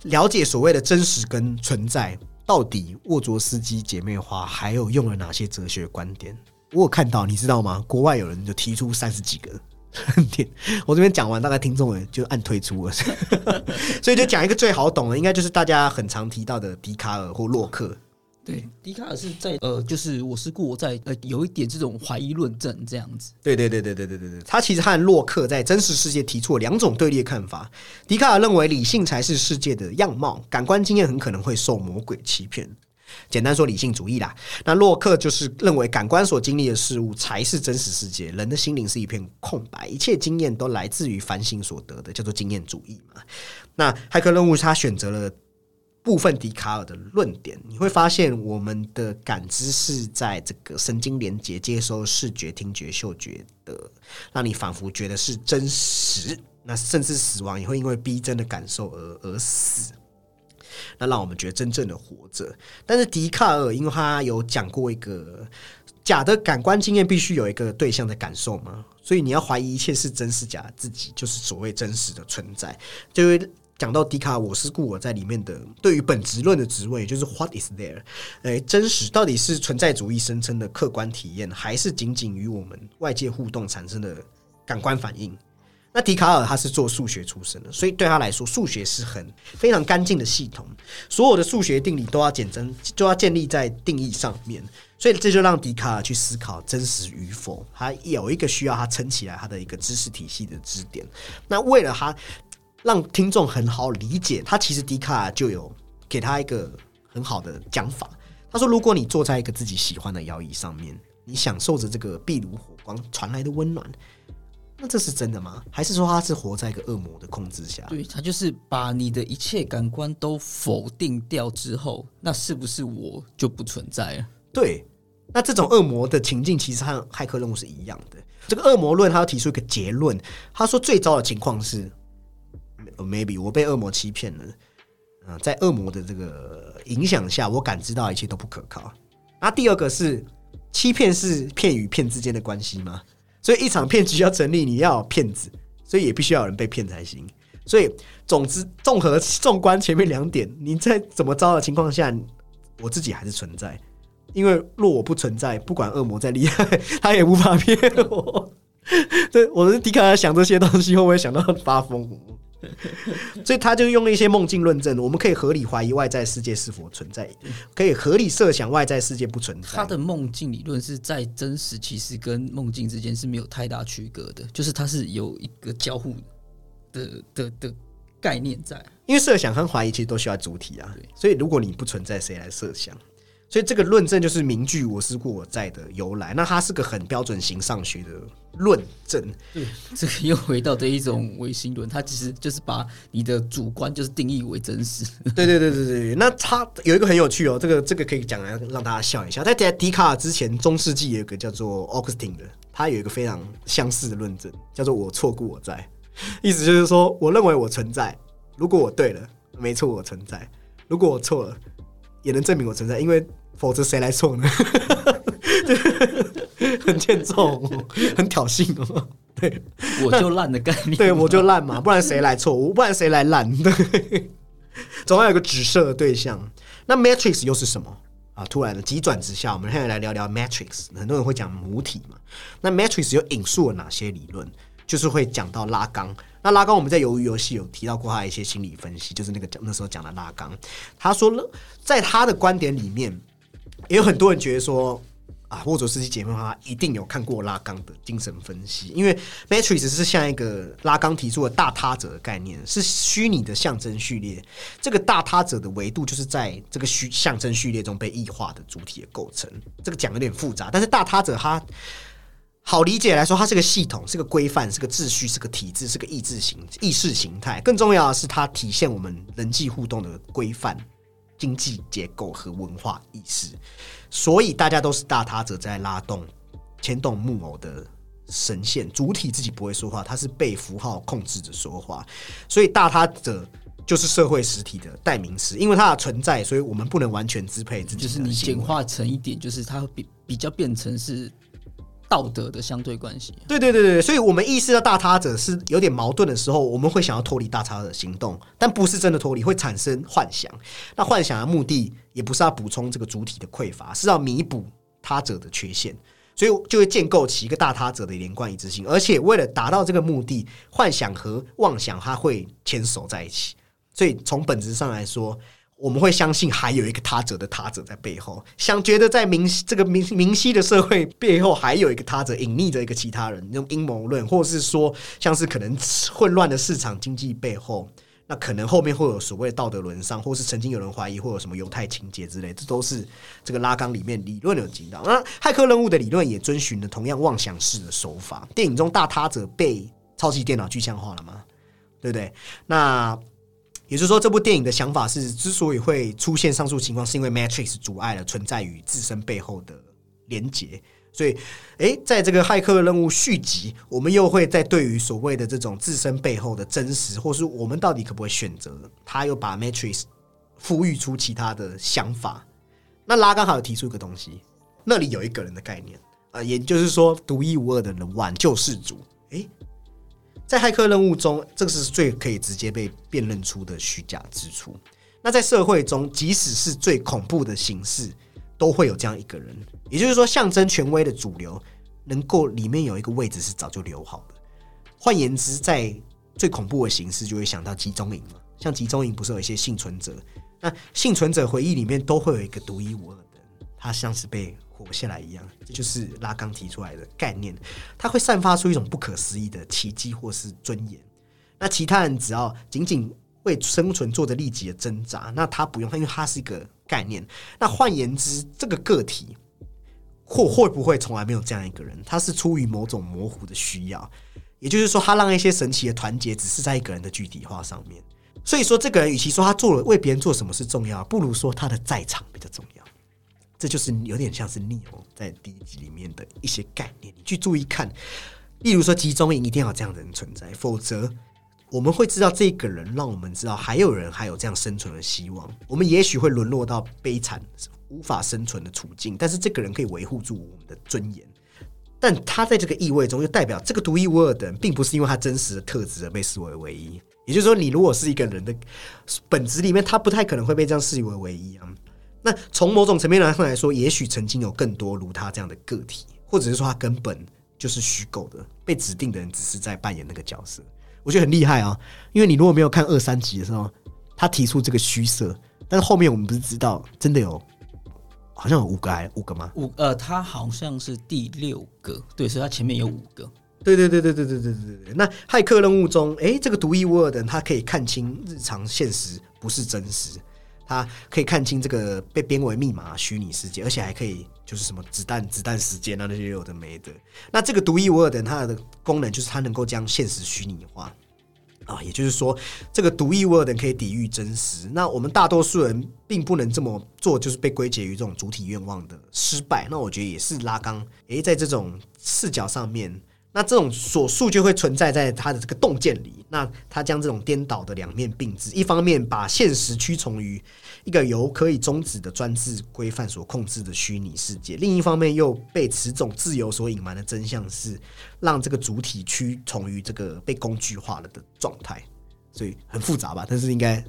了解所谓的真实跟存在，到底沃卓斯基姐妹花还有用了哪些哲学观点？我有看到，你知道吗？国外有人就提出三十几个点，我这边讲完，大概听众就按退出了，所以就讲一个最好懂的，应该就是大家很常提到的笛卡尔或洛克。对，笛卡尔是在呃，就是我是故我在呃，有一点这种怀疑论证这样子。对对对对对对对对，他其实和洛克在真实世界提出了两种对立的看法。笛卡尔认为理性才是世界的样貌，感官经验很可能会受魔鬼欺骗。简单说，理性主义啦。那洛克就是认为感官所经历的事物才是真实世界，人的心灵是一片空白，一切经验都来自于反省所得的，叫做经验主义嘛。那骇客任务他选择了。部分笛卡尔的论点，你会发现我们的感知是在这个神经连接接收视觉、听觉、嗅觉的，让你仿佛觉得是真实。那甚至死亡也会因为逼真的感受而而死，那让我们觉得真正的活着。但是笛卡尔因为他有讲过一个假的感官经验必须有一个对象的感受嘛，所以你要怀疑一切是真是假，自己就是所谓真实的存在，就会。讲到笛卡尔我是故我在里面的对于本质论的职位，就是 What is there？诶，真实到底是存在主义声称的客观体验，还是仅仅与我们外界互动产生的感官反应？那笛卡尔他是做数学出身的，所以对他来说，数学是很非常干净的系统，所有的数学定理都要简真，就要建立在定义上面。所以这就让笛卡尔去思考真实与否，他有一个需要他撑起来他的一个知识体系的支点。那为了他让听众很好理解，他其实笛卡尔就有给他一个很好的讲法。他说：“如果你坐在一个自己喜欢的摇椅上面，你享受着这个壁炉火光传来的温暖。”那这是真的吗？还是说他是活在一个恶魔的控制下？对他就是把你的一切感官都否定掉之后，那是不是我就不存在了？对，那这种恶魔的情境其实和骇客任务是一样的。这个恶魔论，他要提出一个结论，他说最糟的情况是，maybe 我被恶魔欺骗了。嗯，在恶魔的这个影响下，我感知到一切都不可靠。那第二个是，欺骗是骗与骗之间的关系吗？所以一场骗局要成立，你要骗子，所以也必须要有人被骗才行。所以总之，综合纵观前面两点，你在怎么着的情况下，我自己还是存在。因为若我不存在，不管恶魔再厉害，他也无法骗我。对，我是迪卡想这些东西，会不会想到发疯？所以他就用了一些梦境论证，我们可以合理怀疑外在世界是否存在，可以合理设想外在世界不存在。他的梦境理论是在真实其实跟梦境之间是没有太大区隔的，就是它是有一个交互的的的概念在。因为设想和怀疑其实都需要主体啊，所以如果你不存在，谁来设想？所以这个论证就是名句“我思故我在”的由来。那它是个很标准型上学的论证。对，这个又回到这一种唯心论，它其实就是把你的主观就是定义为真实。对对对对对。那它有一个很有趣哦，这个这个可以讲来让大家笑一下。在迪笛卡尔之前，中世纪有一个叫做 Augustine 的，他有一个非常相似的论证，叫做“我错故我在”。意思就是说，我认为我存在，如果我对了，没错，我存在；如果我错了。也能证明我存在，因为否则谁来错呢？很欠揍，很挑衅哦。对，我就烂的概念，对我就烂嘛，不然谁来错误？不然谁来烂？对，总要有个指涉的对象。那 Matrix 又是什么啊？突然的急转直下，我们现在来聊聊 Matrix。很多人会讲母体嘛？那 Matrix 又引述了哪些理论？就是会讲到拉缸。那拉缸我们在鱿鱼游戏有提到过他一些心理分析，就是那个讲那时候讲的拉缸。他说了，在他的观点里面，也有很多人觉得说啊，沃卓斯基姐妹花一定有看过拉冈的精神分析，因为 Matrix 是像一个拉冈提出的大他者的概念，是虚拟的象征序列。这个大他者的维度就是在这个虚象征序列中被异化的主体的构成。这个讲有点复杂，但是大他者他。好理解来说，它是个系统，是个规范，是个秩序，是个体制，是个意志形意识形态。更重要的是，它体现我们人际互动的规范、经济结构和文化意识。所以，大家都是大他者在拉动、牵动木偶的神线，主体自己不会说话，它是被符号控制着说话。所以，大他者就是社会实体的代名词，因为它的存在，所以我们不能完全支配自己。就是你简化成一点，就是它比比较变成是。道德的相对关系，对对对对，所以我们意识到大他者是有点矛盾的时候，我们会想要脱离大他者行动，但不是真的脱离，会产生幻想。那幻想的目的也不是要补充这个主体的匮乏，是要弥补他者的缺陷，所以就会建构起一个大他者的连贯一致性。而且为了达到这个目的，幻想和妄想它会牵手在一起。所以从本质上来说。我们会相信还有一个他者的他者在背后，想觉得在明这个明明晰的社会背后还有一个他者隐匿着一个其他人，用阴谋论，或是说像是可能混乱的市场经济背后，那可能后面会有所谓道德沦丧，或是曾经有人怀疑会有什么犹太情节之类，这都是这个拉缸里面理论有提到。那骇客任务的理论也遵循了同样妄想式的手法。电影中大他者被超级电脑具象化了吗？对不对？那。也就是说，这部电影的想法是，之所以会出现上述情况，是因为 Matrix 阻碍了存在于自身背后的连结。所以，诶，在这个骇客任务续集，我们又会在对于所谓的这种自身背后的真实，或是我们到底可不可以选择，他又把 Matrix 赋予出其他的想法。那拉刚好有提出一个东西，那里有一个人的概念啊，也就是说，独一无二的人，挽救世主。诶，在骇客任务中，这个是最可以直接被辨认出的虚假之处。那在社会中，即使是最恐怖的形式，都会有这样一个人，也就是说，象征权威的主流，能够里面有一个位置是早就留好的。换言之，在最恐怖的形式，就会想到集中营嘛。像集中营不是有一些幸存者？那幸存者回忆里面都会有一个独一无二的，他像是被活下来一样。这就是拉冈提出来的概念，他会散发出一种不可思议的奇迹或是尊严。那其他人只要仅仅为生存做着利己的挣扎，那他不用，因为他是一个概念。那换言之，这个个体或会不会从来没有这样一个人？他是出于某种模糊的需要，也就是说，他让一些神奇的团结只是在一个人的具体化上面。所以说，这个人与其说他做了为别人做什么是重要，不如说他的在场比较重要。这就是有点像是 Neo 在第一集里面的一些概念。你去注意看，例如说集中营一定要这样的人存在，否则我们会知道这个人让我们知道还有人还有这样生存的希望。我们也许会沦落到悲惨无法生存的处境，但是这个人可以维护住我们的尊严。但他在这个意味中，又代表这个独一无二的人，并不是因为他真实的特质而被视为唯一。也就是说，你如果是一个人的本质里面，他不太可能会被这样视为唯一啊。那从某种层面上来说，也许曾经有更多如他这样的个体，或者是说他根本就是虚构的，被指定的人只是在扮演那个角色。我觉得很厉害啊，因为你如果没有看二三集的时候，他提出这个虚设，但是后面我们不是知道真的有，好像有五个还五个吗？五呃，他好像是第六个，对，所以他前面有五个。对对对对对对对对对。那骇客任务中，哎，这个独一无二的人，他可以看清日常现实不是真实，他可以看清这个被编为密码虚拟世界，而且还可以就是什么子弹子弹时间啊那些有的没的。那这个独一无二的，它的功能就是它能够将现实虚拟化啊，也就是说，这个独一无二的可以抵御真实。那我们大多数人并不能这么做，就是被归结于这种主体愿望的失败。那我觉得也是拉缸，诶，在这种视角上面。那这种所述就会存在在他的这个洞见里。那他将这种颠倒的两面并置，一方面把现实屈从于一个由可以终止的专制规范所控制的虚拟世界，另一方面又被此种自由所隐瞒的真相是让这个主体屈从于这个被工具化了的状态。所以很复杂吧？但是应该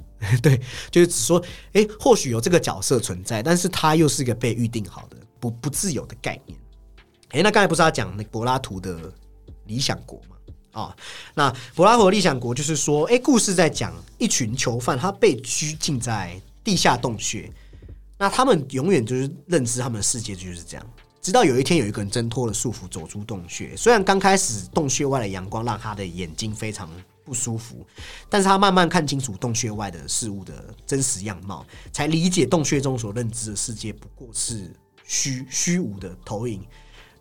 对，就是只说，诶，或许有这个角色存在，但是他又是一个被预定好的不不自由的概念。诶，那刚才不是他讲那柏拉图的？理想国嘛，啊，那柏拉图理想国就是说，哎，故事在讲一群囚犯，他被拘禁在地下洞穴，那他们永远就是认知他们的世界就是这样，直到有一天有一个人挣脱了束缚，走出洞穴。虽然刚开始洞穴外的阳光让他的眼睛非常不舒服，但是他慢慢看清楚洞穴外的事物的真实样貌，才理解洞穴中所认知的世界不过是虚虚无的投影。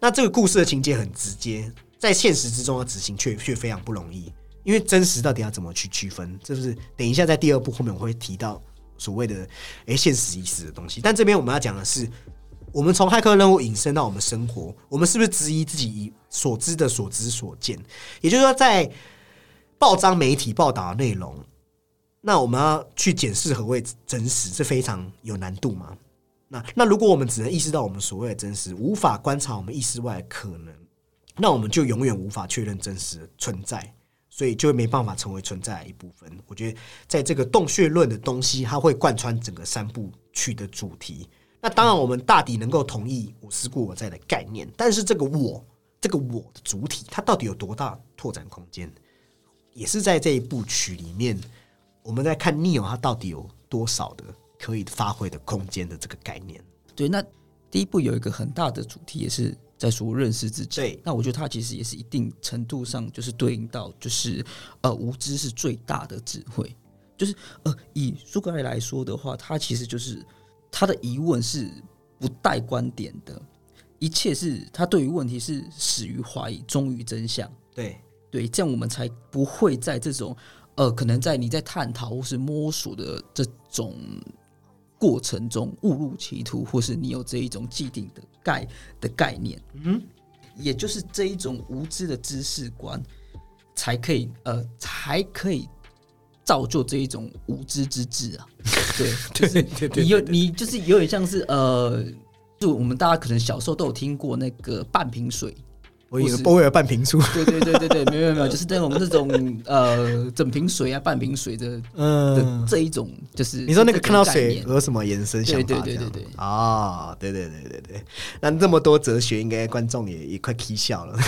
那这个故事的情节很直接。在现实之中要执行，却却非常不容易，因为真实到底要怎么去区分？这是等一下在第二部后面我会提到所谓的“诶现实意识”的东西。但这边我们要讲的是，我们从骇客任务引申到我们生活，我们是不是质疑自己所知的所知所见？也就是说，在报章媒体报道的内容，那我们要去检视何谓真实，是非常有难度吗？那那如果我们只能意识到我们所谓的真实，无法观察我们意识外的可能？那我们就永远无法确认真实的存在，所以就没办法成为存在的一部分。我觉得在这个洞穴论的东西，它会贯穿整个三部曲的主题。那当然，我们大抵能够同意“我思故我在”的概念，但是这个“我”这个“我”的主体，它到底有多大拓展空间，也是在这一部曲里面，我们在看 Neo 它到底有多少的可以发挥的空间的这个概念。对，那第一部有一个很大的主题，也是。在说认识自己，那我觉得它其实也是一定程度上就是对应到，就是呃无知是最大的智慧。就是呃以苏格拉来说的话，他其实就是他的疑问是不带观点的，一切是他对于问题是始于怀疑，终于真相。对对，这样我们才不会在这种呃可能在你在探讨或是摸索的这种。过程中误入歧途，或是你有这一种既定的概的概念，嗯，也就是这一种无知的知识观，才可以呃，才可以造就这一种无知之智啊。对，对对对，你有你就是有点像是呃，就我们大家可能小时候都有听过那个半瓶水我以为或是波威尔半瓶醋，对对对对对，没有没有 就是那种那种呃整瓶水啊、半瓶水的的嗯，这一种，就是你说那个看到水有什么延伸想法？对对对对对哦，对对对对对，那这么多哲学，应该观众也也快 k 笑了。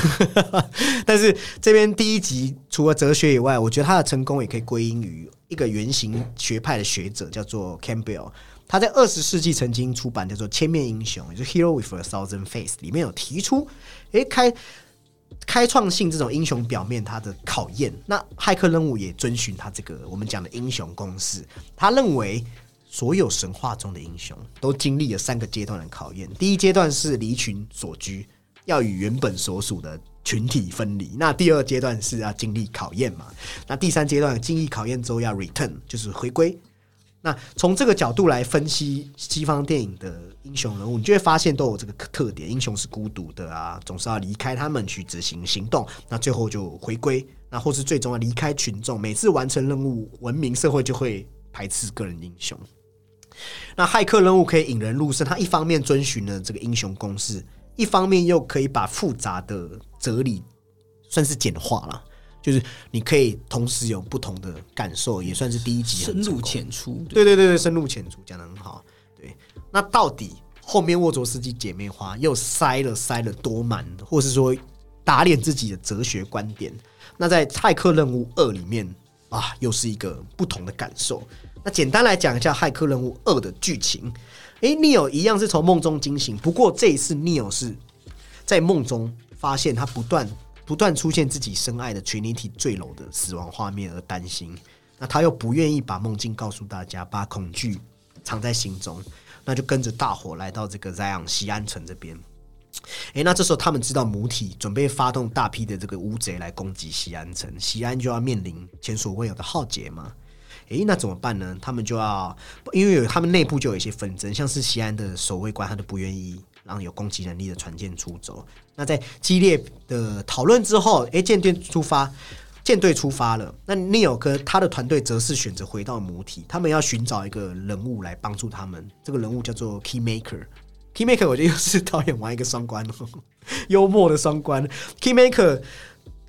但是这边第一集除了哲学以外，我觉得他的成功也可以归因于一个原型学派的学者，叫做 Campbell。他在二十世纪曾经出版叫做《千面英雄》，也就是《Hero with a Thousand Face》，里面有提出，诶，开开创性这种英雄表面它的考验。那骇客任务也遵循他这个我们讲的英雄公式。他认为所有神话中的英雄都经历了三个阶段的考验。第一阶段是离群所居，要与原本所属的群体分离。那第二阶段是要经历考验嘛？那第三阶段经历考验之后要 return，就是回归。那从这个角度来分析西方电影的英雄人物，你就会发现都有这个特点：英雄是孤独的啊，总是要离开他们去执行行动，那最后就回归，那或是最终要离开群众。每次完成任务，文明社会就会排斥个人英雄。那骇客任务可以引人入胜，它一方面遵循了这个英雄公式，一方面又可以把复杂的哲理算是简化了。就是你可以同时有不同的感受，也算是第一集深入浅出，对对对对，深入浅出讲的很好。对，那到底后面沃卓斯基姐妹花又塞了塞了多满，或是说打脸自己的哲学观点？那在《骇客任务二》里面啊，又是一个不同的感受。那简单来讲一下《骇客任务二》的剧情。诶 n e o 一样是从梦中惊醒，不过这一次 Neo 是在梦中发现他不断不断出现自己深爱的全灵体坠楼的死亡画面而担心。那他又不愿意把梦境告诉大家，把恐惧藏在心中，那就跟着大伙来到这个 Zion 西安城这边。诶，那这时候他们知道母体准备发动大批的这个乌贼来攻击西安城，西安就要面临前所未有的浩劫嘛。诶，那怎么办呢？他们就要，因为有他们内部就有一些纷争，像是西安的守卫官，他都不愿意让有攻击能力的船舰出走。那在激烈的讨论之后，诶，舰队出发，舰队出发了。那尼尔哥他的团队则是选择回到母体，他们要寻找一个人物来帮助他们。这个人物叫做 Keymaker。Keymaker 我觉得又是导演玩一个双关哦，幽默的双关。Keymaker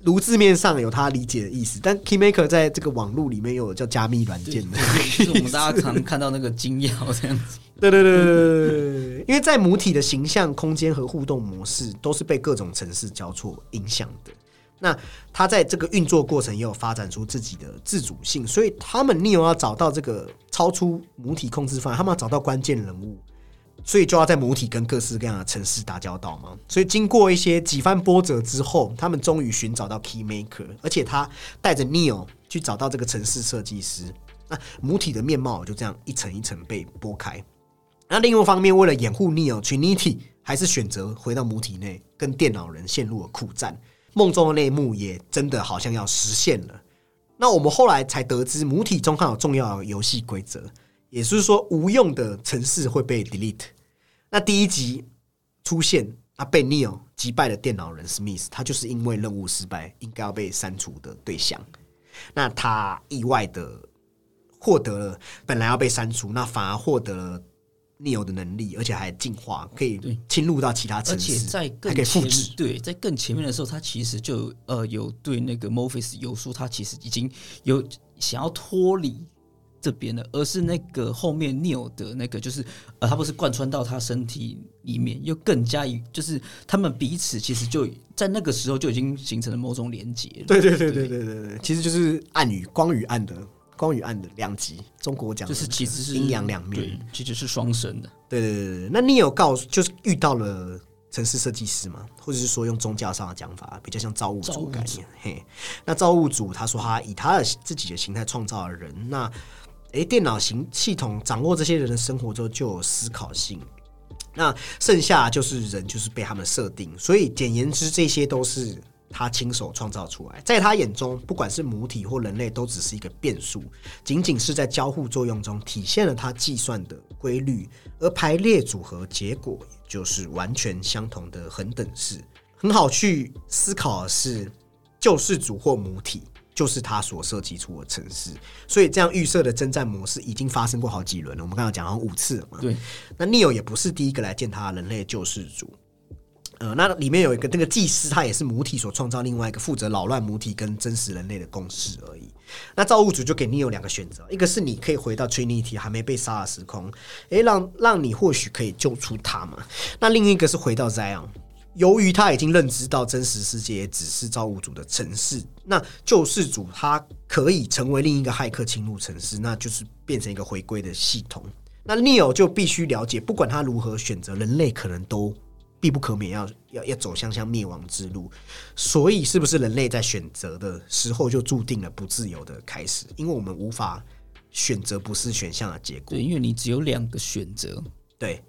如字面上有他理解的意思，但 Keymaker 在这个网络里面又有叫加密软件的。就是我们大家常看到那个金钥这样子。对对对对对因为在母体的形象、空间和互动模式都是被各种城市交错影响的。那他在这个运作过程也有发展出自己的自主性，所以他们 Neo 要找到这个超出母体控制范围，他们要找到关键人物，所以就要在母体跟各式各样的城市打交道嘛。所以经过一些几番波折之后，他们终于寻找到 Keymaker，而且他带着 Neo 去找到这个城市设计师。那母体的面貌就这样一层一层被剥开。那另一方面，为了掩护 Neo Trinity，还是选择回到母体内，跟电脑人陷入了苦战。梦中的那一幕也真的好像要实现了。那我们后来才得知，母体中还有重要的游戏规则，也就是说，无用的城市会被 delete。那第一集出现，啊，被 Neo 击败的电脑人 Smith，他就是因为任务失败，应该要被删除的对象。那他意外的获得了本来要被删除，那反而获得了 Neo 的能力，而且还进化，可以侵入到其他城市，而且在还更前可以复制。对，在更前面的时候，他其实就有呃有对那个 Morpheus 有说，他其实已经有想要脱离这边的，而是那个后面 Neo 的那个，就是呃，他不是贯穿到他身体里面，又更加于就是他们彼此其实就在那个时候就已经形成了某种连结了。对对对对对对对，其实就是暗与光与暗的光与暗的两极。中国讲就是其实是阴阳两面。，其实是双生的。对对对对，那你有告诉就是遇到了城市设计师嘛，或者是说用宗教上的讲法，比较像造物主主概念。嘿，那造物主他说他以他的自己的形态创造了人，那诶，电脑型系统掌握这些人的生活之后就有思考性。那剩下就是人，就是被他们设定，所以简言之，这些都是他亲手创造出来。在他眼中，不管是母体或人类，都只是一个变数，仅仅是在交互作用中体现了他计算的规律，而排列组合结果就是完全相同的恒等式。很好去思考的是，救世主或母体。就是他所设计出的城市，所以这样预设的征战模式已经发生过好几轮了。我们刚刚讲好像五次了嘛。对，那 Neo 也不是第一个来见他人类救世主。呃，那里面有一个那个祭司，他也是母体所创造另外一个负责扰乱母体跟真实人类的共识而已。那造物主就给你有两个选择，一个是你可以回到 Trinity 还没被杀的时空，诶，让让你或许可以救出他嘛。那另一个是回到 Zion，由于他已经认知到真实世界只是造物主的城市，那救世主他可以成为另一个骇客侵入城市，那就是变成一个回归的系统。那 Neo 就必须了解，不管他如何选择，人类可能都。必不可免要要要走向向灭亡之路，所以是不是人类在选择的时候就注定了不自由的开始？因为我们无法选择不是选项的结果。对，因为你只有两个选择。对，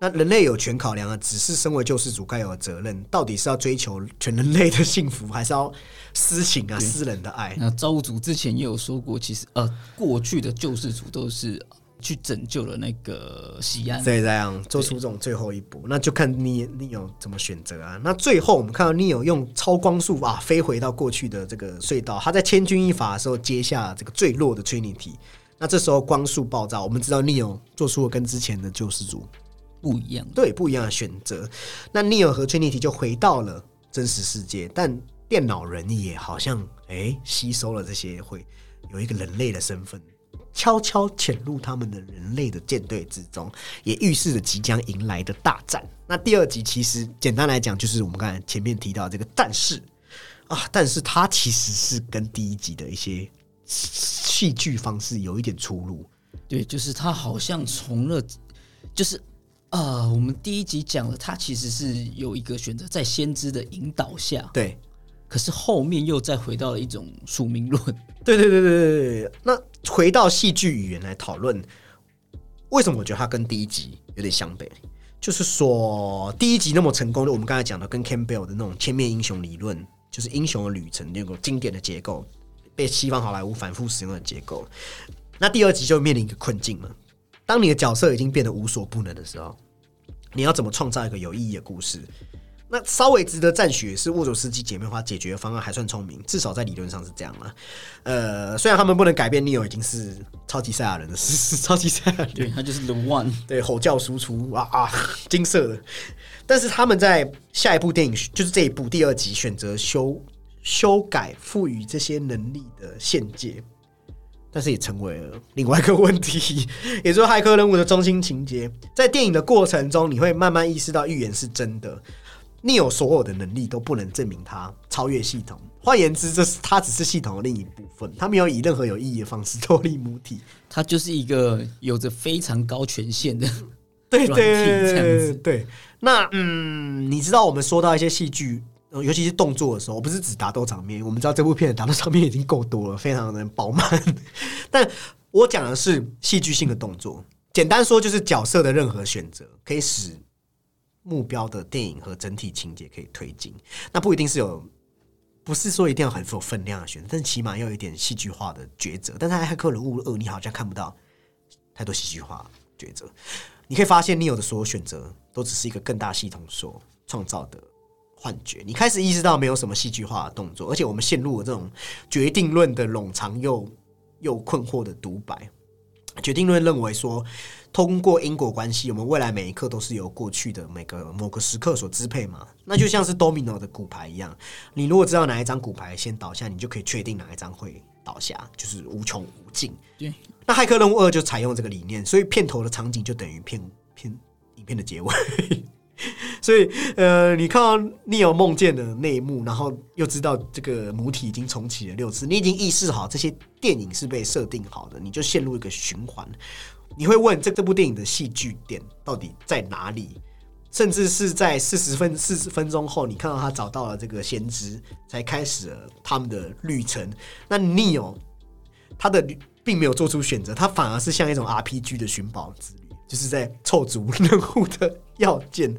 那人类有权考量啊只是身为救世主该有的责任，到底是要追求全人类的幸福，还是要私情啊、私人的爱？那造物主之前也有说过，其实呃，过去的救世主都是。去拯救了那个西安，对，这样做出这种最后一步，那就看你你有怎么选择啊。那最后我们看到 Neo 用超光速啊飞回到过去的这个隧道，他在千钧一发的时候接下这个坠落的 Trinity。那这时候光速爆炸，我们知道 Neo 做出了跟之前的救世主不一样，对，不一样的选择。那 Neo 和 Trinity 就回到了真实世界，但电脑人也好像哎吸收了这些，会有一个人类的身份。悄悄潜入他们的人类的舰队之中，也预示着即将迎来的大战。那第二集其实简单来讲，就是我们刚才前面提到这个战士啊，但是它其实是跟第一集的一些戏剧方式有一点出入。对，就是他好像从了，就是啊，我们第一集讲了，他其实是有一个选择，在先知的引导下，对。可是后面又再回到了一种宿命论。对对对对对对。那回到戏剧语言来讨论，为什么我觉得它跟第一集有点相悖？就是说第一集那么成功，就我们刚才讲的跟 Campbell 的那种千面英雄理论，就是英雄的旅程那个经典的结构，被西方好莱坞反复使用的结构。那第二集就面临一个困境了。当你的角色已经变得无所不能的时候，你要怎么创造一个有意义的故事？那稍微值得赞许是沃佐斯基姐妹花解决方案还算聪明，至少在理论上是这样了。呃，虽然他们不能改变 Neo 已经是超级赛亚人的事实，超级赛亚人，对他就是 The One，对吼叫输出啊啊，金色的。但是他们在下一部电影，就是这一部第二集，选择修修改赋予这些能力的限界，但是也成为了另外一个问题，也就是骇客任务的中心情节。在电影的过程中，你会慢慢意识到预言是真的。你有所有的能力都不能证明它超越系统。换言之，这是它只是系统的另一部分。它没有以任何有意义的方式脱离母体。它就是一个有着非常高权限的对对对对。那嗯，你知道我们说到一些戏剧，尤其是动作的时候，我不是指打斗场面。我们知道这部片的打斗场面已经够多了，非常的饱满。但我讲的是戏剧性的动作。简单说，就是角色的任何选择可以使。目标的电影和整体情节可以推进，那不一定是有，不是说一定要很有分量的选择，但起码要有一点戏剧化的抉择。但是《骇客人物二》你好像看不到太多戏剧化抉择，你可以发现你有的所有选择都只是一个更大系统所创造的幻觉。你开始意识到没有什么戏剧化的动作，而且我们陷入了这种决定论的冗长又又困惑的独白。决定论认为说。通过因果关系，我们未来每一刻都是由过去的每个某个时刻所支配嘛？那就像是 domino 的骨牌一样，你如果知道哪一张骨牌先倒下，你就可以确定哪一张会倒下，就是无穷无尽。对，那骇客任务二就采用这个理念，所以片头的场景就等于片片影片的结尾。所以，呃，你看到你有梦见的那一幕，然后又知道这个母体已经重启了六次，你已经意识好这些电影是被设定好的，你就陷入一个循环。你会问这这部电影的戏剧点到底在哪里？甚至是在四十分四十分钟后，你看到他找到了这个先知，才开始了他们的旅程。那 Neo 他的并没有做出选择，他反而是像一种 RPG 的寻宝之旅，就是在凑足任务的要件。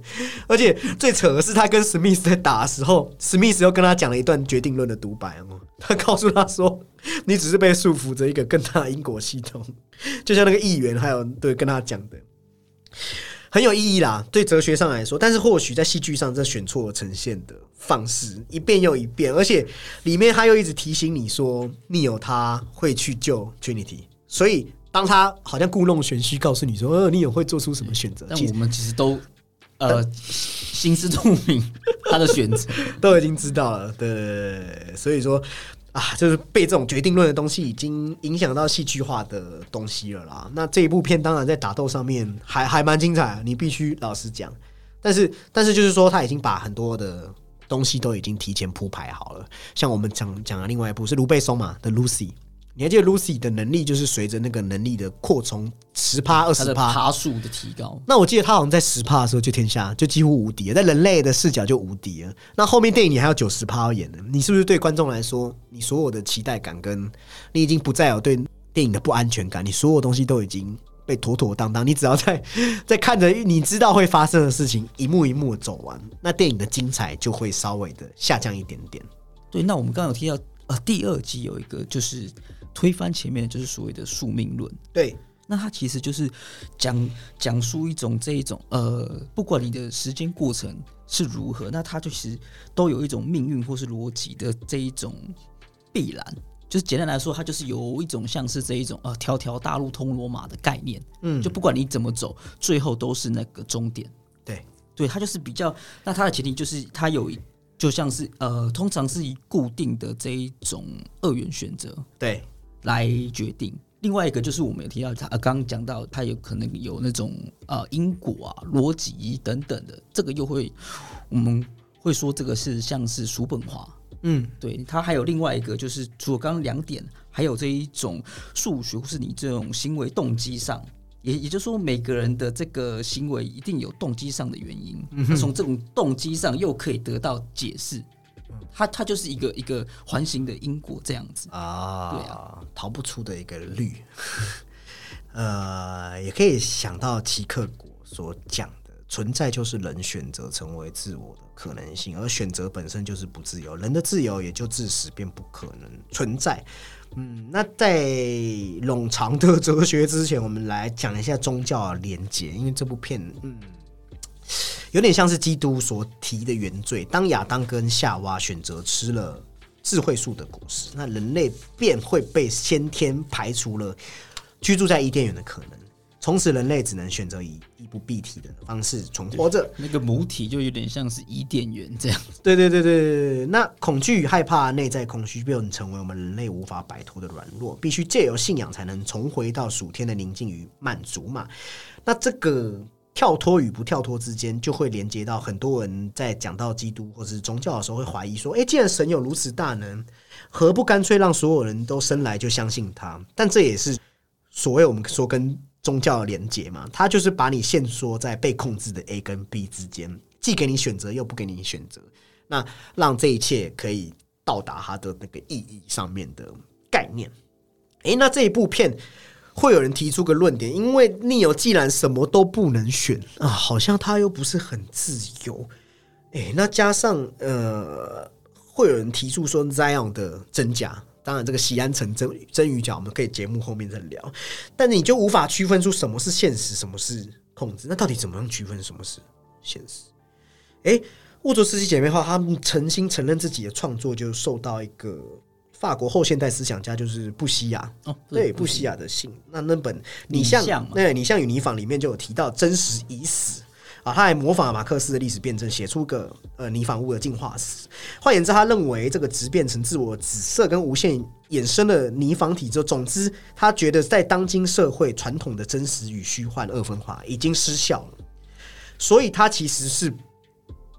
而且最扯的是，他跟史密斯在打的时候，史密斯又跟他讲了一段决定论的独白哦。他告诉他说：“你只是被束缚着一个更大的因果系统。”就像那个议员，还有对跟他讲的很有意义啦。对哲学上来说，但是或许在戏剧上，这选错了呈现的方式，一遍又一遍，而且里面他又一直提醒你说，你有他会去救 Trinity，所以当他好像故弄玄虚，告诉你说，呃，逆友会做出什么选择，但我们其实都呃心知肚明 他的选择。都已经知道了，对所以说啊，就是被这种决定论的东西已经影响到戏剧化的东西了啦。那这一部片当然在打斗上面还还蛮精彩，你必须老实讲。但是但是就是说，他已经把很多的东西都已经提前铺排好了。像我们讲讲的另外一部是卢贝松嘛的 Lucy，你还记得 Lucy 的能力就是随着那个能力的扩充十趴二十趴，爬数的提高，那我记得他好像在十趴的时候就天下就几乎无敌了，在人类的视角就无敌了。那后面电影你还有九十趴要演的，你是不是对观众来说，你所有的期待感跟你已经不再有对电影的不安全感，你所有东西都已经被妥妥当当，你只要在 在看着你知道会发生的事情一幕一幕的走完，那电影的精彩就会稍微的下降一点点。对，那我们刚刚有提到，呃，第二季有一个就是推翻前面的，就是所谓的宿命论。对，那它其实就是讲讲述一种这一种呃，不管你的时间过程是如何，那它就其实都有一种命运或是逻辑的这一种必然。就是简单来说，它就是有一种像是这一种呃条条大路通罗马的概念，嗯就不管你怎么走，最后都是那个终点。对，对，它就是比较，那它的前提就是它有一就像是呃，通常是以固定的这一种二元选择对，来决定。另外一个就是我们有提到，他呃刚刚讲到，他有可能有那种呃因果啊、逻辑等等的，这个又会我们会说这个是像是叔本华。嗯，对，他还有另外一个，就是除了刚刚两点，还有这一种数学或是你这种行为动机上，也也就是说，每个人的这个行为一定有动机上的原因，那从这种动机上又可以得到解释，它它就是一个一个环形的因果这样子。啊，对啊，逃不出的一个律。呃，也可以想到齐克果所讲的，存在就是人选择成为自我的可能性，而选择本身就是不自由，人的自由也就自始便不可能存在。嗯，那在冗长的哲学之前，我们来讲一下宗教的连结，因为这部片，嗯，有点像是基督所提的原罪。当亚当跟夏娃选择吃了智慧树的果实，那人类便会被先天排除了居住在伊甸园的可能。从此，人类只能选择以衣不蔽体的方式存活着。那个母体就有点像是伊甸园这样。对对对对对对，那恐惧与害怕、内在空虚，便成为我们人类无法摆脱的软弱，必须借由信仰才能重回到属天的宁静与满足嘛。那这个跳脱与不跳脱之间，就会连接到很多人在讲到基督或是宗教的时候，会怀疑说：，诶，既然神有如此大能，何不干脆让所有人都生来就相信他？但这也是所谓我们说跟宗教的连结嘛，它就是把你限缩在被控制的 A 跟 B 之间，既给你选择，又不给你选择。那让这一切可以到达它的那个意义上面的概念。诶，那这一部片会有人提出个论点，因为 Neo 既然什么都不能选啊，好像他又不是很自由。诶，那加上呃，会有人提出说 Zion 的真假。当然，这个西安城真真与假，我们可以节目后面再聊。但你就无法区分出什么是现实，什么是控制。那到底怎么样区分什么是现实？诶，沃卓斯基姐妹花，他们诚心承认自己的创作就受到一个法国后现代思想家，就是布西亚，哦，对布西亚。的信。那那本你像拟像嘛对你像与你坊里面就有提到真实已死。啊，他还模仿马克思的历史辩证，写出个呃泥仿物的进化史。换言之，他认为这个质变成自我紫色跟无限衍生的泥仿体之后，总之他觉得在当今社会，传统的真实与虚幻二分化已经失效了，所以他其实是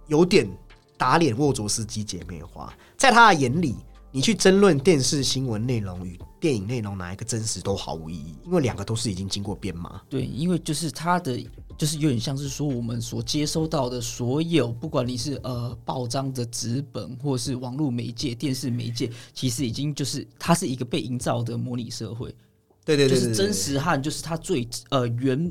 有点打脸沃卓斯基姐妹花，在他的眼里，你去争论电视新闻内容与电影内容哪一个真实都毫无意义，因为两个都是已经经过编码。对，因为就是它的，就是有点像是说我们所接收到的所有，不管你是呃报章的纸本，或是网络媒介、电视媒介，其实已经就是它是一个被营造的模拟社会，对对就是真实和就是它最呃原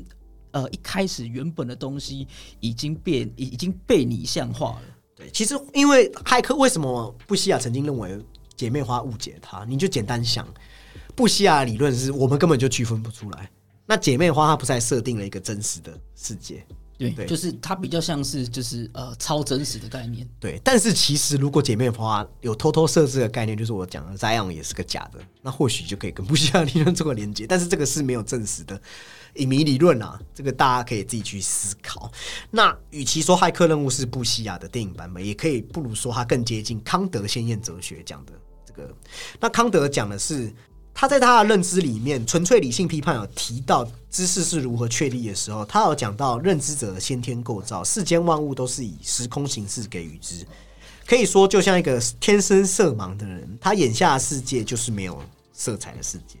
呃一开始原本的东西已经变已已经被拟像化了。对，其实因为骇客为什么布西亚曾经认为姐妹花误解他？你就简单想，布西亚理论是我们根本就区分不出来。那姐妹花她不是还设定了一个真实的世界？对，对就是它比较像是就是呃超真实的概念。对，但是其实如果姐妹花有偷偷设置的概念，就是我讲的 Zion 也是个假的，那或许就可以跟布西亚理论做个连接。但是这个是没有证实的影迷理论啊，这个大家可以自己去思考。那与其说《骇客任务》是布西亚的电影版本，也可以不如说它更接近康德先验哲学讲的这个。那康德讲的是。他在他的认知里面，纯粹理性批判有提到知识是如何确立的时候，他有讲到认知者的先天构造，世间万物都是以时空形式给予之，可以说就像一个天生色盲的人，他眼下的世界就是没有色彩的世界。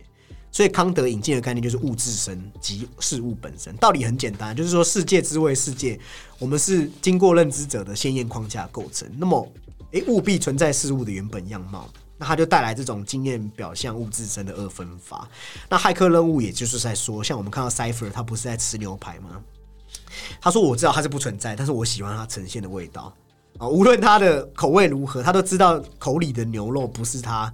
所以康德引进的概念就是物自身即事物本身，道理很简单，就是说世界之为世界，我们是经过认知者的先验框架构成，那么诶，务必存在事物的原本样貌。那他就带来这种经验表象物自身的二分法。那骇客任务也就是在说，像我们看到 Cipher，他不是在吃牛排吗？他说我知道它是不存在，但是我喜欢它呈现的味道啊，无论它的口味如何，他都知道口里的牛肉不是他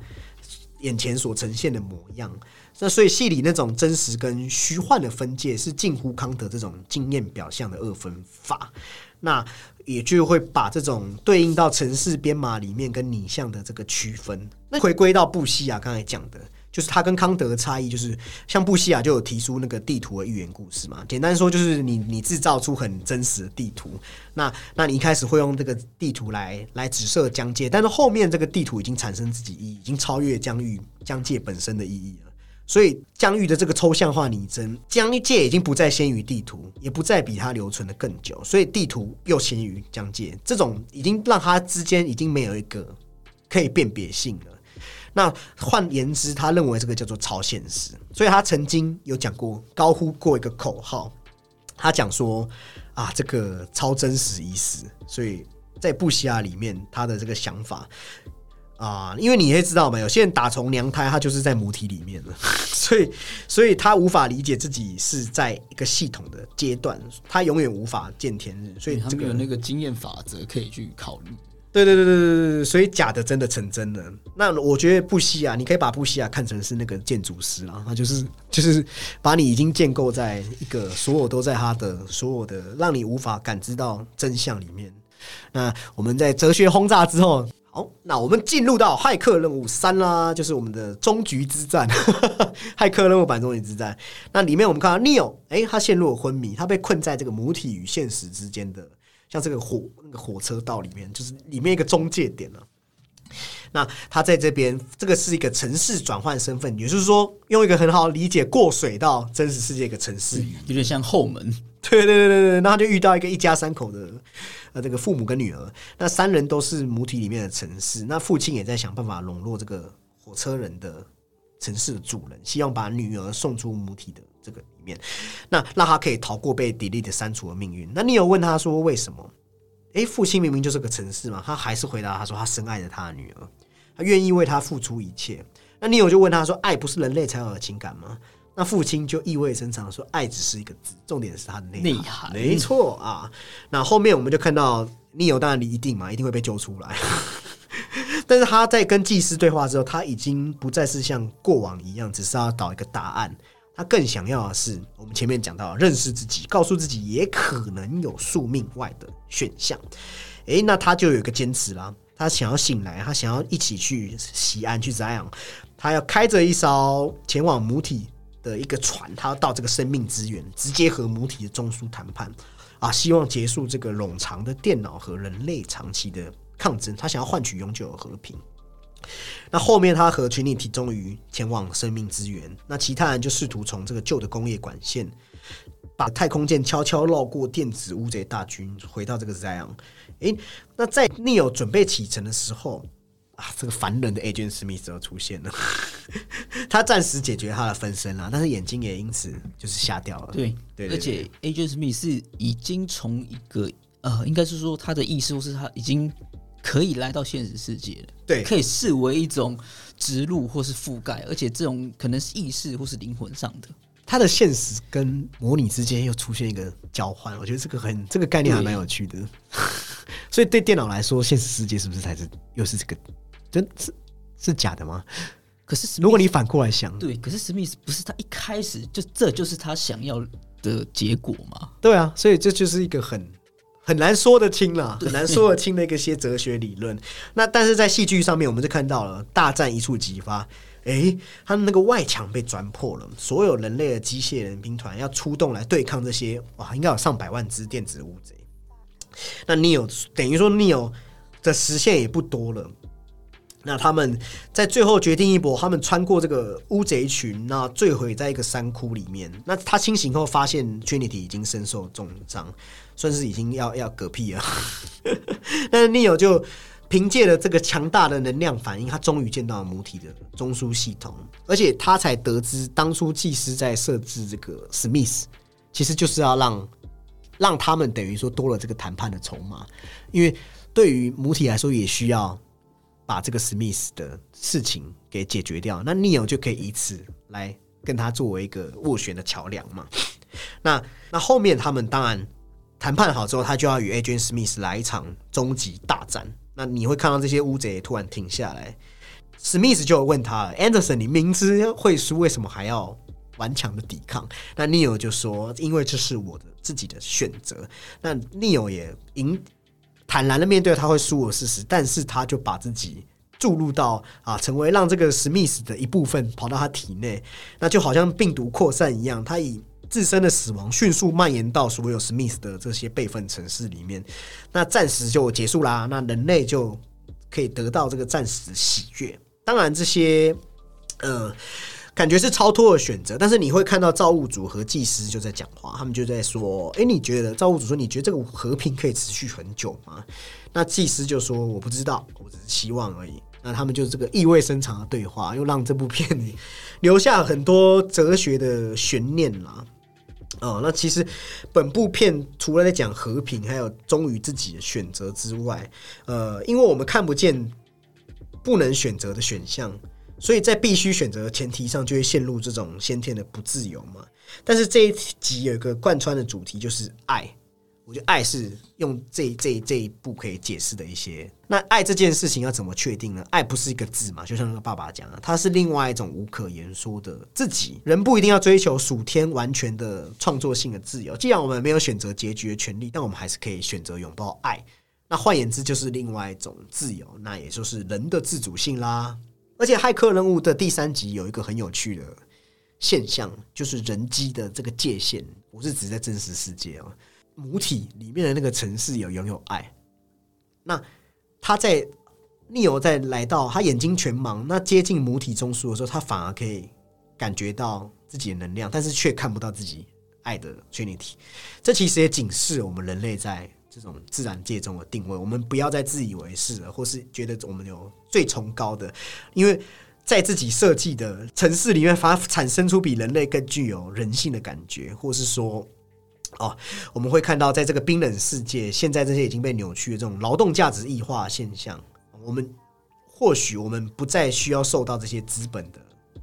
眼前所呈现的模样。那所以戏里那种真实跟虚幻的分界，是近乎康德这种经验表象的二分法。那也就会把这种对应到城市编码里面跟拟像的这个区分，那回归到布西亚刚才讲的，就是他跟康德的差异，就是像布西亚就有提出那个地图的寓言故事嘛。简单说就是你你制造出很真实的地图，那那你一开始会用这个地图来来指涉疆界，但是后面这个地图已经产生自己意义，已经超越疆域疆界本身的意义了。所以疆域的这个抽象化拟真，疆界已经不再先于地图，也不再比它留存的更久，所以地图又先于疆界，这种已经让它之间已经没有一个可以辨别性了。那换言之，他认为这个叫做超现实，所以他曾经有讲过，高呼过一个口号，他讲说啊，这个超真实意思。所以在布西亚里面，他的这个想法。啊，因为你也知道嘛，有些人打从娘胎，他就是在母体里面了，所以，所以他无法理解自己是在一个系统的阶段，他永远无法见天日，所以他们有那个经验法则可以去考虑。对对对对对对所以假的真的成真了。那我觉得布西亚，你可以把布西亚看成是那个建筑师啊，他就是就是把你已经建构在一个所有都在他的所有的让你无法感知到真相里面。那我们在哲学轰炸之后。好，那我们进入到骇客任务三啦，就是我们的终局之战，骇客任务版终局之战。那里面我们看到 Neo，哎，他陷入了昏迷，他被困在这个母体与现实之间的，像这个火那个火车道里面，就是里面一个中介点了。那他在这边，这个是一个城市转换身份，也就是说，用一个很好理解过水到真实世界一个城市，有点像后门。对对对对对，那他就遇到一个一家三口的。呃，这个父母跟女儿，那三人都是母体里面的城市。那父亲也在想办法笼络这个火车人的城市的主人，希望把女儿送出母体的面，那让他可以逃过被 delete 删除的命运。那你有问他说为什么？诶，父亲明明就是个城市嘛，他还是回答他说他深爱着他的女儿，他愿意为他付出一切。那你有就问他说，爱不是人类才有的情感吗？那父亲就意味深长说：“爱只是一个字，重点是他的内涵。”没错啊。那后面我们就看到尼欧当然一定嘛，一定会被救出来。但是他在跟祭司对话之后，他已经不再是像过往一样，只是要找一个答案。他更想要的是我们前面讲到认识自己，告诉自己也可能有宿命外的选项。诶，那他就有一个坚持啦。他想要醒来，他想要一起去西安去怎样？他要开着一艘前往母体。的一个船，他要到这个生命资源，直接和母体的中枢谈判啊，希望结束这个冗长的电脑和人类长期的抗争，他想要换取永久的和平。那后面他和群体体终于前往生命资源，那其他人就试图从这个旧的工业管线，把太空舰悄悄绕过电子乌贼大军，回到这个 Zion。诶，那在 Neo 准备启程的时候。啊，这个烦人的 Agent Smith 又出现了，他暂时解决他的分身了，但是眼睛也因此就是瞎掉了。对，对，而且 Agent Smith 是已经从一个呃，应该是说他的意识，或是他已经可以来到现实世界了，对，可以视为一种植入或是覆盖，而且这种可能是意识或是灵魂上的，它的现实跟模拟之间又出现一个交换，我觉得这个很这个概念还蛮有趣的。所以对电脑来说，现实世界是不是才是又是这个？真是是假的吗？可是如果你反过来想，对，可是史密斯不是他一开始就这就是他想要的结果吗？对啊，所以这就是一个很很难说得清了，很难说得清的一个些哲学理论。那但是在戏剧上面，我们就看到了大战一触即发。诶，他们那个外墙被钻破了，所有人类的机械人兵团要出动来对抗这些哇，应该有上百万只电子乌贼。那 Neo 等于说 Neo 的时限也不多了。那他们在最后决定一搏，他们穿过这个乌贼群，那坠毁在一个山窟里面。那他清醒后发现 Trinity 已经身受重伤，算是已经要要嗝屁了。但是 Neo 就凭借了这个强大的能量反应，他终于见到了母体的中枢系统，而且他才得知，当初祭司在设置这个 Smith，其实就是要让让他们等于说多了这个谈判的筹码，因为对于母体来说，也需要。把这个史密斯的事情给解决掉，那 Neo 就可以以此来跟他作为一个斡旋的桥梁嘛。那那后面他们当然谈判好之后，他就要与 agen Smith 来一场终极大战。那你会看到这些乌贼突然停下来，史密斯就问他：“Anderson，你明知会输，为什么还要顽强的抵抗？”那 Neil 就说：“因为这是我的自己的选择。”那 Neil 也赢。坦然的面对他会输的事实，但是他就把自己注入到啊，成为让这个史密斯的一部分跑到他体内，那就好像病毒扩散一样，他以自身的死亡迅速蔓延到所有史密斯的这些备份城市里面，那暂时就结束啦，那人类就可以得到这个暂时喜悦。当然，这些呃。感觉是超脱的选择，但是你会看到造物主和祭司就在讲话，他们就在说：“哎，你觉得造物主说你觉得这个和平可以持续很久吗？”那祭司就说：“我不知道，我只是希望而已。”那他们就这个意味深长的对话，又让这部片里留下很多哲学的悬念啦。哦，那其实本部片除了在讲和平，还有忠于自己的选择之外，呃，因为我们看不见不能选择的选项。所以在必须选择的前提上，就会陷入这种先天的不自由嘛。但是这一集有一个贯穿的主题，就是爱。我觉得爱是用这这这一步可以解释的一些。那爱这件事情要怎么确定呢？爱不是一个字嘛，就像那个爸爸讲的，它是另外一种无可言说的自己。人不一定要追求属天完全的创作性的自由。既然我们没有选择结局的权利，但我们还是可以选择拥抱爱。那换言之，就是另外一种自由，那也就是人的自主性啦。而且骇客任务的第三集有一个很有趣的现象，就是人机的这个界限，我是指在真实世界哦，母体里面的那个城市有拥有爱。那他在逆游在来到他眼睛全盲，那接近母体中枢的时候，他反而可以感觉到自己的能量，但是却看不到自己爱的虚拟体。这其实也警示我们人类在。这种自然界中的定位，我们不要再自以为是了，或是觉得我们有最崇高的，因为在自己设计的城市里面，反而产生出比人类更具有人性的感觉，或是说，哦，我们会看到在这个冰冷世界，现在这些已经被扭曲的这种劳动价值异化现象，我们或许我们不再需要受到这些资本的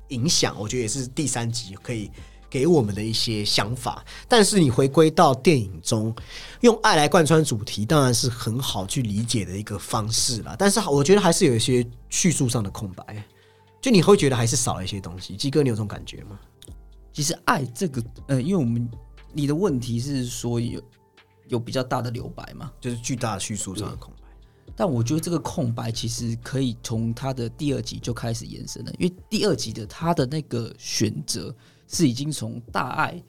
影响，我觉得也是第三集可以。给我们的一些想法，但是你回归到电影中，用爱来贯穿主题，当然是很好去理解的一个方式了。但是我觉得还是有一些叙述上的空白，就你会觉得还是少了一些东西。鸡哥，你有这种感觉吗？其实爱这个，呃，因为我们你的问题是说有有比较大的留白嘛，就是巨大的叙述上的空白。但我觉得这个空白其实可以从他的第二集就开始延伸了，因为第二集的他的那个选择。是已经从大爱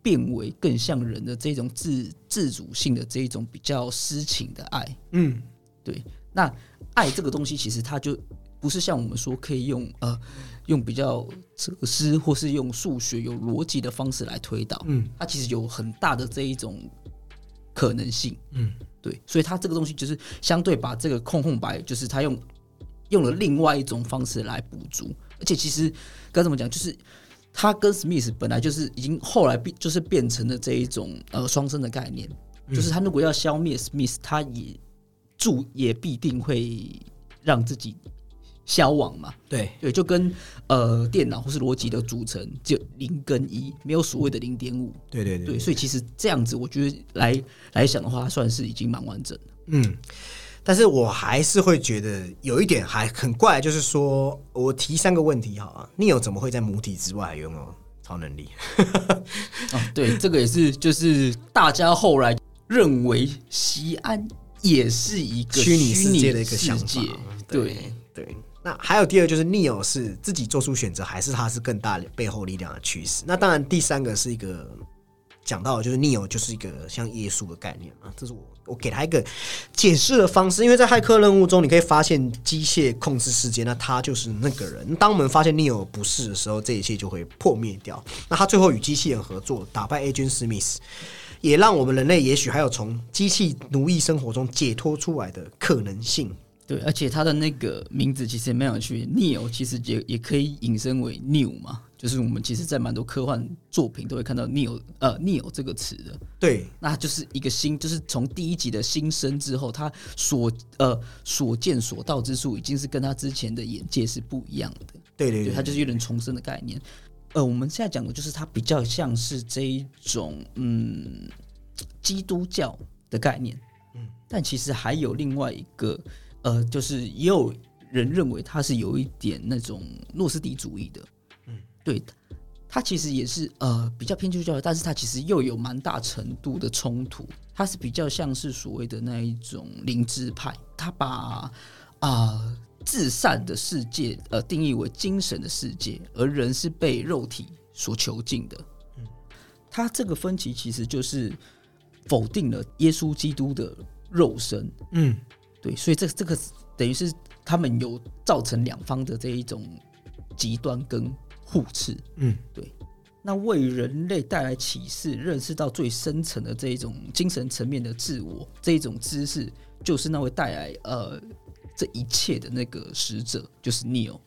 变为更像人的这种自自主性的这一种比较私情的爱。嗯，对。那爱这个东西，其实它就不是像我们说可以用呃用比较哲思或是用数学有逻辑的方式来推导。嗯，它其实有很大的这一种可能性。嗯，对。所以它这个东西就是相对把这个空空白，就是它用用了另外一种方式来补足。而且其实该怎么讲，就是。他跟 Smith 本来就是已经后来变就是变成了这一种呃双生的概念，就是他如果要消灭 Smith，他也注也必定会让自己消亡嘛。对对，就跟呃电脑或是逻辑的组成就零跟一，没有所谓的零点五。对对对，所以其实这样子，我觉得来来想的话，算是已经蛮完整的。嗯。但是我还是会觉得有一点还很怪，就是说我提三个问题好啊，你有怎么会在母体之外拥有超能力？啊，对，这个也是，就是大家后来认为西安也是一个虚拟世界的一个世界，对对。那还有第二就是 Neo 是自己做出选择，还是他是更大背后力量的驱使？那当然，第三个是一个讲到的就是 Neo 就是一个像耶稣的概念啊，这是我我给他一个解释的方式。因为在骇客任务中，你可以发现机械控制世界，那他就是那个人。当我们发现 Neo 不是的时候，这一切就会破灭掉。那他最后与机器人合作，打败 Agent Smith，也让我们人类也许还有从机器奴役生活中解脱出来的可能性。对，而且他的那个名字其实也蛮有趣，Neo 其实也也可以引申为 new 嘛，就是我们其实，在蛮多科幻作品都会看到 Neo 呃 Neo 这个词的。对，那就是一个新，就是从第一集的新生之后，他所呃所见所到之处，已经是跟他之前的眼界是不一样的。对对对，他就是有点重生的概念。呃，我们现在讲的就是它比较像是这一种嗯基督教的概念，嗯，但其实还有另外一个。呃，就是也有人认为他是有一点那种诺斯底主义的，嗯，对，他其实也是呃比较偏基督教，但是他其实又有蛮大程度的冲突，他是比较像是所谓的那一种灵知派，他把啊至善的世界呃定义为精神的世界，而人是被肉体所囚禁的，嗯，他这个分歧其实就是否定了耶稣基督的肉身，嗯。对，所以这这个等于是他们有造成两方的这一种极端跟互斥。嗯，对。那为人类带来启示，认识到最深层的这一种精神层面的自我，这一种知识，就是那位带来呃这一切的那个使者，就是 Neo。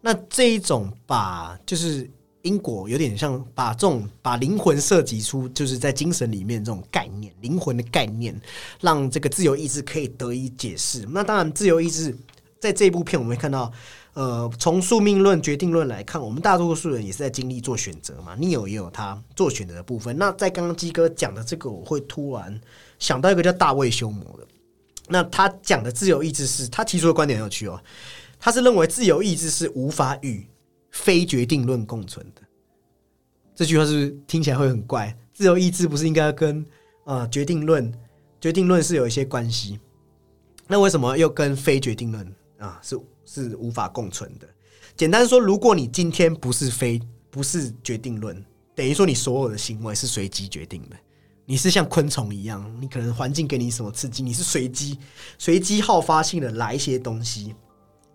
那这一种把就是。因果有点像把这种把灵魂涉及出，就是在精神里面这种概念，灵魂的概念，让这个自由意志可以得以解释。那当然，自由意志在这一部片我们会看到，呃，从宿命论、决定论来看，我们大多数人也是在经历做选择嘛。你有也有他做选择的部分。那在刚刚鸡哥讲的这个，我会突然想到一个叫大卫修魔的。那他讲的自由意志是他提出的观点很有趣哦，他是认为自由意志是无法与。非决定论共存的这句话是不是听起来会很怪？自由意志不是应该跟啊决定论、决定论是有一些关系？那为什么又跟非决定论啊是是无法共存的？简单说，如果你今天不是非不是决定论，等于说你所有的行为是随机决定的，你是像昆虫一样，你可能环境给你什么刺激，你是随机随机好发性的来一些东西，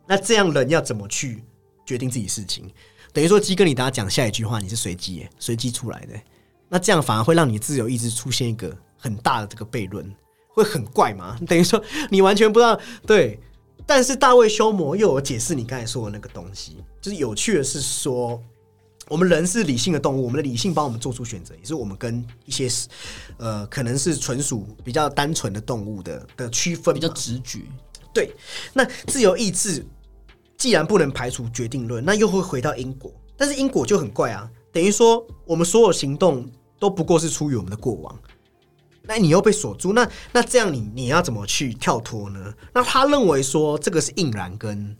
那这样人要怎么去？决定自己事情，等于说鸡跟你大家讲下一句话，你是随机随机出来的，那这样反而会让你自由意志出现一个很大的这个悖论，会很怪吗？等于说你完全不知道对，但是大卫修魔又有解释你刚才说的那个东西，就是有趣的是说，我们人是理性的动物，我们的理性帮我们做出选择，也是我们跟一些呃可能是纯属比较单纯的动物的的区分，比较直觉。对，那自由意志。既然不能排除决定论，那又会回到因果。但是因果就很怪啊，等于说我们所有行动都不过是出于我们的过往。那你又被锁住，那那这样你你要怎么去跳脱呢？那他认为说这个是硬然跟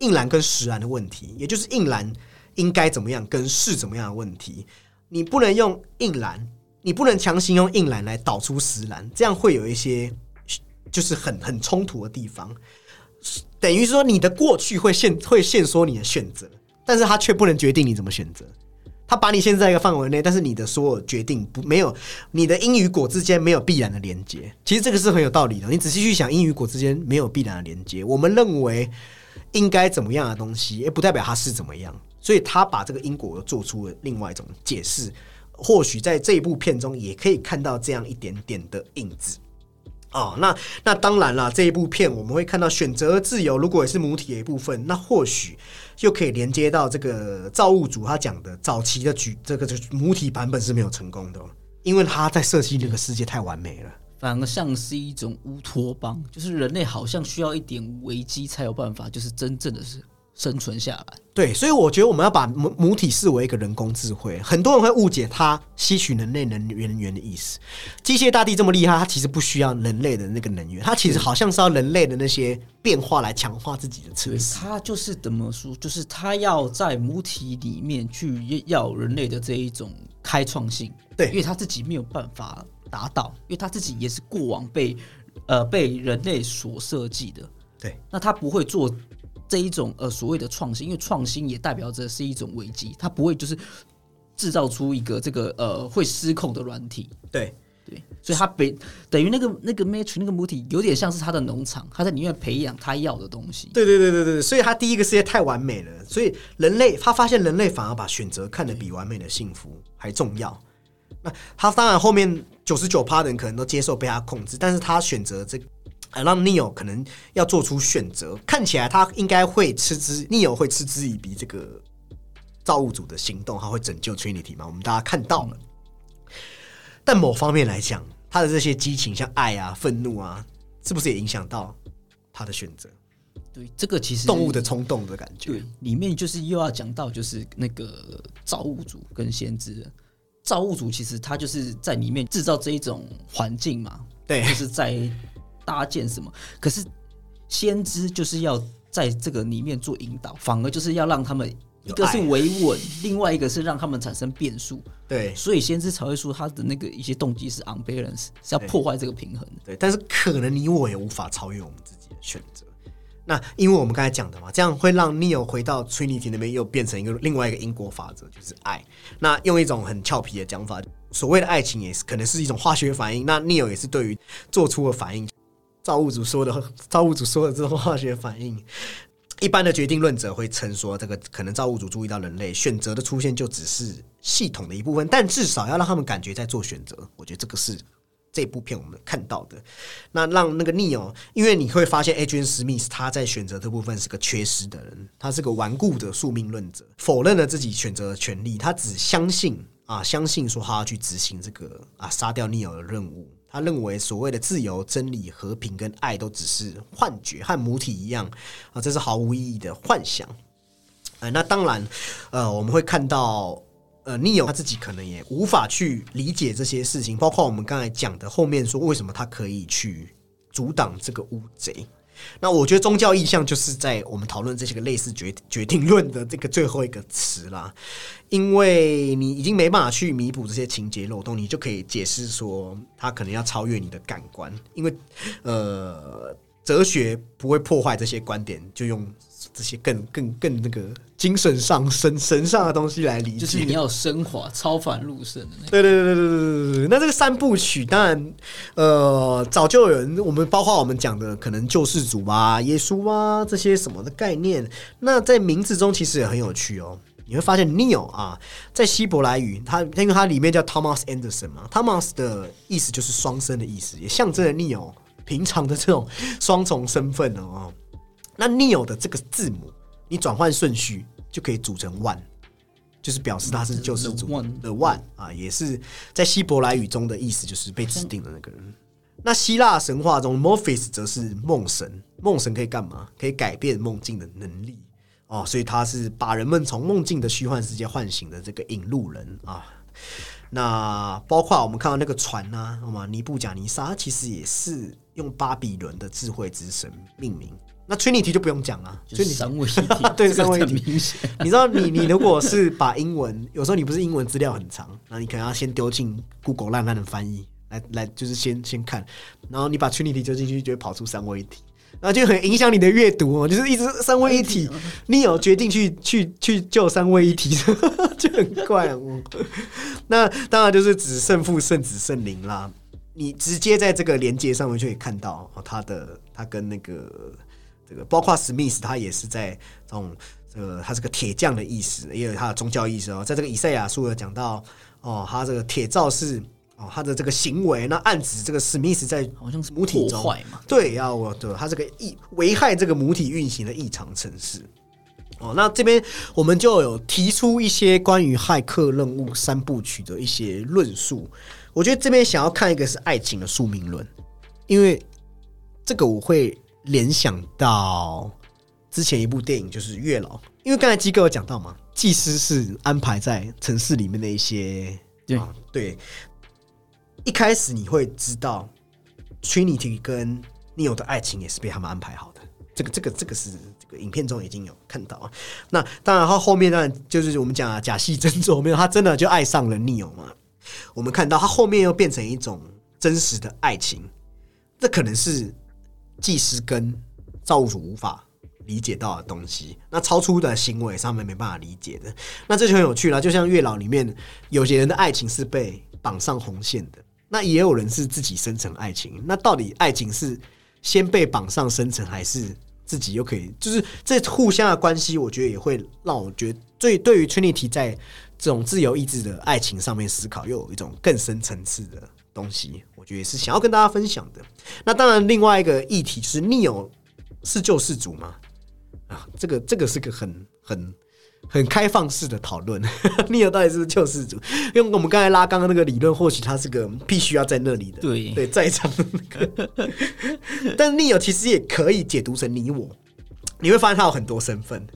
硬然跟实然的问题，也就是硬然应该怎么样跟是怎么样的问题。你不能用硬然，你不能强行用硬然来导出实然，这样会有一些就是很很冲突的地方。等于说，你的过去会限会限缩你的选择，但是他却不能决定你怎么选择。他把你限在一个范围内，但是你的所有决定不没有你的因与果之间没有必然的连接。其实这个是很有道理的。你仔细去想，因与果之间没有必然的连接。我们认为应该怎么样的东西，也不代表它是怎么样。所以他把这个因果做出了另外一种解释。或许在这一部片中，也可以看到这样一点点的影子。哦，那那当然了，这一部片我们会看到选择自由，如果也是母体的一部分，那或许就可以连接到这个造物主他讲的早期的举这个就母体版本是没有成功的，因为他在设计那个世界太完美了，反而像是一种乌托邦，就是人类好像需要一点危机才有办法，就是真正的是。生存下来，对，所以我觉得我们要把母母体视为一个人工智慧。很多人会误解它吸取人类能源源的意思。机械大地这么厉害，它其实不需要人类的那个能源，它其实好像是要人类的那些变化来强化自己的测试。它就是怎么说？就是它要在母体里面去要人类的这一种开创性。对，因为它自己没有办法达到，因为它自己也是过往被呃被人类所设计的。对，那他不会做。这一种呃所谓的创新，因为创新也代表着是一种危机，它不会就是制造出一个这个呃会失控的软体。对对，所以它被等于那个那个 Match 那个母体有点像是它的农场，它在里面培养它要的东西。对对对对对，所以他第一个世界太完美了，所以人类他发现人类反而把选择看得比完美的幸福还重要。那他当然后面九十九趴的人可能都接受被他控制，但是他选择这个。呃让 Neo 可能要做出选择，看起来他应该会嗤之，Neo 会嗤之以鼻这个造物主的行动，他会拯救 Trinity 吗？我们大家看到了，但某方面来讲，他的这些激情，像爱啊、愤怒啊，是不是也影响到他的选择？对，这个其实动物的冲动的感觉对，里面就是又要讲到就是那个造物主跟先知。造物主其实他就是在里面制造这一种环境嘛，对就是在搭建什么。可是先知就是要在这个里面做引导，反而就是要让他们一个是维稳，另外一个是让他们产生变数。对所以先知才会说他的那个一些动机是 unbalance，是要破坏这个平衡的。对，但是可能你我也无法超越我们自己的选择。那因为我们刚才讲的嘛，这样会让 Neo 回到 Trinity 那边，又变成一个另外一个因果法则，就是爱。那用一种很俏皮的讲法，所谓的爱情也是可能是一种化学反应。那 Neo 也是对于做出的反应，造物主说的，造物主说的这种化学反应。一般的决定论者会称说，这个可能造物主注意到人类选择的出现就只是系统的一部分，但至少要让他们感觉在做选择。我觉得这个是这部片我们看到的。那让那个 Neo，因为你会发现 Adrian Smith 他在选择这部分是个缺失的人，他是个顽固的宿命论者，否认了自己选择的权利，他只相信啊，相信说他要去执行这个啊杀掉 Neo 的任务。他认为所谓的自由、真理、和平跟爱都只是幻觉，和母体一样啊，这是毫无意义的幻想。呃，那当然，呃，我们会看到，呃尼尔他自己可能也无法去理解这些事情，包括我们刚才讲的后面说为什么他可以去阻挡这个乌贼。那我觉得宗教意向就是在我们讨论这些个类似决决定论的这个最后一个词啦，因为你已经没办法去弥补这些情节漏洞，你就可以解释说它可能要超越你的感官，因为呃，哲学不会破坏这些观点，就用这些更更更那个精神上 神神上的东西来理解，就是你要升华超凡入圣的对对对对对对对对。那这个三部曲，当然，呃，早就有人，我们包括我们讲的可能救世主啊、耶稣啊这些什么的概念，那在名字中其实也很有趣哦。你会发现 n e o 啊，在希伯来语，它因为它里面叫 Thomas Anderson 嘛，Thomas 的意思就是双生的意思，也象征了 n e o 平常的这种双重身份哦。那 Neo 的这个字母，你转换顺序就可以组成 one，就是表示他是救世主的 one 啊，也是在希伯来语中的意思就是被指定的那个人。那希腊神话中，Morpheus 则是梦神，梦神可以干嘛？可以改变梦境的能力哦，所以他是把人们从梦境的虚幻世界唤醒的这个引路人啊。那包括我们看到那个船呐、啊，好吗？尼布甲尼撒，其实也是用巴比伦的智慧之神命名。那 Trinity 就不用讲了，就是 Trinity 三位一体，对这个三位一体明显。你知道你，你如果是把英文，有时候你不是英文资料很长，那你可能要先丢进 Google 烂烂的翻译，来来就是先先看，然后你把 Trinity 丢进去，就会跑出三位一体，然后就很影响你的阅读哦，就是一直三位一体，你有决定去去去救三位一体，就很怪哦。那当然就是指圣父、圣子、圣灵啦。你直接在这个连接上面就可以看到哦，他的它跟那个这个包括史密斯，他也是在这种这个他是个铁匠的意思，也有他的宗教意思哦。在这个以赛亚书有讲到哦，他这个铁造是哦他的这个行为，那暗指这个史密斯在好像是母体中坏嘛，对，要我对他这个异危害这个母体运行的异常程式。哦，那这边我们就有提出一些关于骇客任务三部曲的一些论述。我觉得这边想要看一个是爱情的宿命论，因为这个我会联想到之前一部电影就是《月老》，因为刚才鸡哥有讲到嘛，祭司是安排在城市里面的一些对啊对，一开始你会知道 Trinity 跟 Neo 的爱情也是被他们安排好的。这个这个这个是这个影片中已经有看到啊。那当然，他后面当然就是我们讲啊，假戏真做，没有他真的就爱上了 Neo 嘛。我们看到他后面又变成一种真实的爱情，这可能是祭司跟造物主无法理解到的东西，那超出的行为上面没办法理解的。那这就很有趣了，就像月老里面有些人的爱情是被绑上红线的，那也有人是自己生成爱情。那到底爱情是先被绑上生成，还是自己又可以？就是这互相的关系，我觉得也会让我觉得，最对于 Trinity 在这种自由意志的爱情上面思考，又有一种更深层次的东西，我觉得也是想要跟大家分享的。那当然，另外一个议题就是 Neo 是救世主吗？啊，这个这个是个很很很开放式的讨论。Neo 到底是不是救世主？因为我们刚才拉刚刚那个理论，或许他是个必须要在那里的，对对，在场的那个。但 Neo 其实也可以解读成你我，你会发现他有很多身份，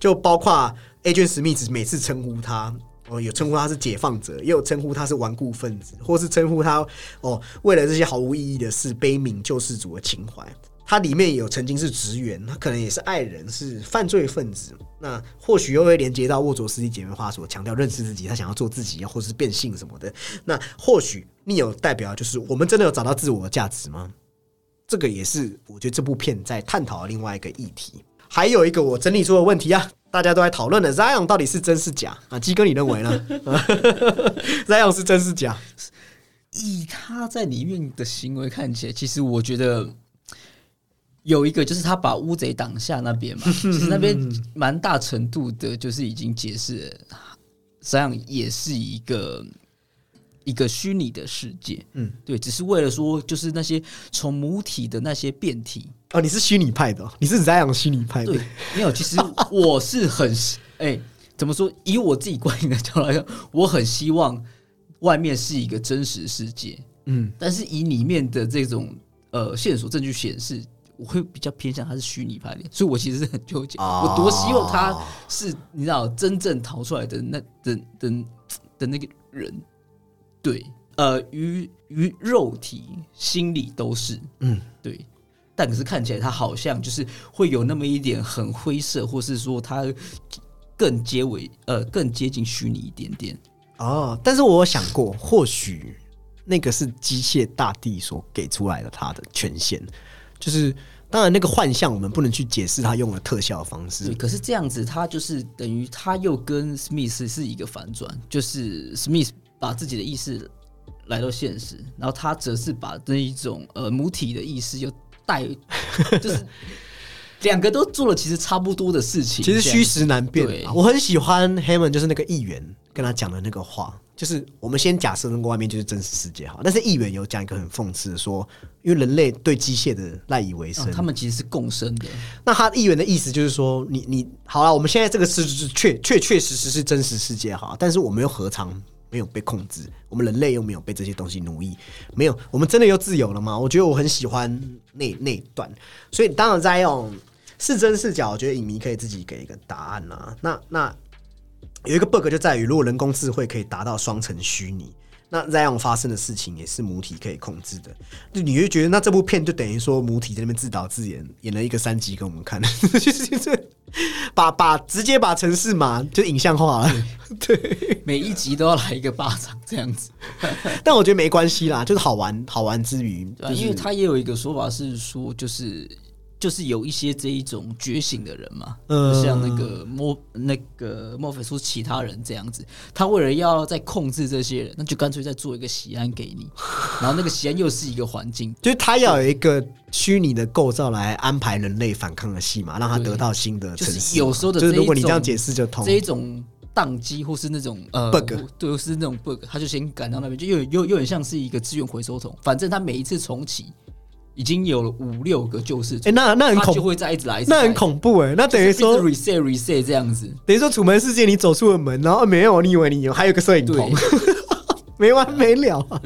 就包括 agen smith 每次称呼他。哦，有称呼他是解放者，也有称呼他是顽固分子，或是称呼他哦，为了这些毫无意义的事悲悯救世主的情怀。他里面有曾经是职员，他可能也是爱人，是犯罪分子。那或许又会连接到沃卓斯基姐妹花所强调认识自己，他想要做自己，或是变性什么的。那或许你有代表，就是我们真的有找到自我的价值吗？这个也是我觉得这部片在探讨的另外一个议题。还有一个我整理出的问题啊。大家都在讨论的 Zion 到底是真是假啊？鸡哥，你认为呢？Zion 是真是假？以他在里面的行为看起来，其实我觉得有一个就是他把乌贼挡下那边嘛，其实那边蛮大程度的，就是已经解释 Zion 也是一个。一个虚拟的世界，嗯，对，只是为了说，就是那些从母体的那些变体哦，你是虚拟派的，你是怎样虚拟派的，对，没有，其实我是很，哎，怎么说？以我自己观影的角度来讲，我很希望外面是一个真实世界，嗯，但是以里面的这种呃线索证据显示，我会比较偏向他是虚拟派的，所以我其实是很纠结，我多希望他是你知道真正逃出来的那的的的那个人。对，呃，于于肉体、心理都是，嗯，对。但可是看起来他好像就是会有那么一点很灰色，或是说他更接尾呃更接近虚拟一点点。哦，但是我想过，或许那个是机械大帝所给出来的他的权限，就是当然那个幻象我们不能去解释他用了特效的方式。可是这样子，他就是等于他又跟 Smith 是一个反转，就是 Smith。把自己的意识来到现实，然后他则是把那一种呃母体的意识又带，就是两个都做了其实差不多的事情。其实虚实难辨。我很喜欢 Hammond，就是那个议员跟他讲的那个话，就是我们先假设那个外面就是真实世界哈，但是议员有讲一个很讽刺的说，因为人类对机械的赖以为生，他们其实是共生的。那他议员的意思就是说，你你好了，我们现在这个是确确确实实是真实世界哈，但是我们又何尝？没有被控制，我们人类又没有被这些东西奴役，没有，我们真的又自由了吗？我觉得我很喜欢那那一段，所以当然在用是真是假，我觉得影迷可以自己给一个答案啦。那那有一个 bug 就在于，如果人工智慧可以达到双层虚拟。那这样发生的事情也是母体可以控制的，就你会觉得那这部片就等于说母体在那边自导自演，演了一个三集给我们看，就 是把把直接把城市嘛就影像化了，对，每一集都要来一个巴掌这样子，但我觉得没关系啦，就是好玩好玩之余，因为他也有一个说法是说就是。就是有一些这一种觉醒的人嘛，像那个莫那个莫菲说其他人这样子，他为了要在控制这些人，那就干脆再做一个喜安给你，然后那个喜安又是一个环境，就是他要有一个虚拟的构造来安排人类反抗的戏嘛，让他得到新的。就是有时候的，就是如果你这样解释就通。这一种宕机或是那种呃 bug，对，是那种 bug，他就先赶到那边，就又又又很像是一个资源回收桶，反正他每一次重启。已经有了五六个救世主，哎，那那很恐，就会再一直来，那很恐怖哎，那等于说 reset reset 这样子，等于说楚门世界你走出了门，然后没有，你以为你有，还有个摄影棚，没完没了。啊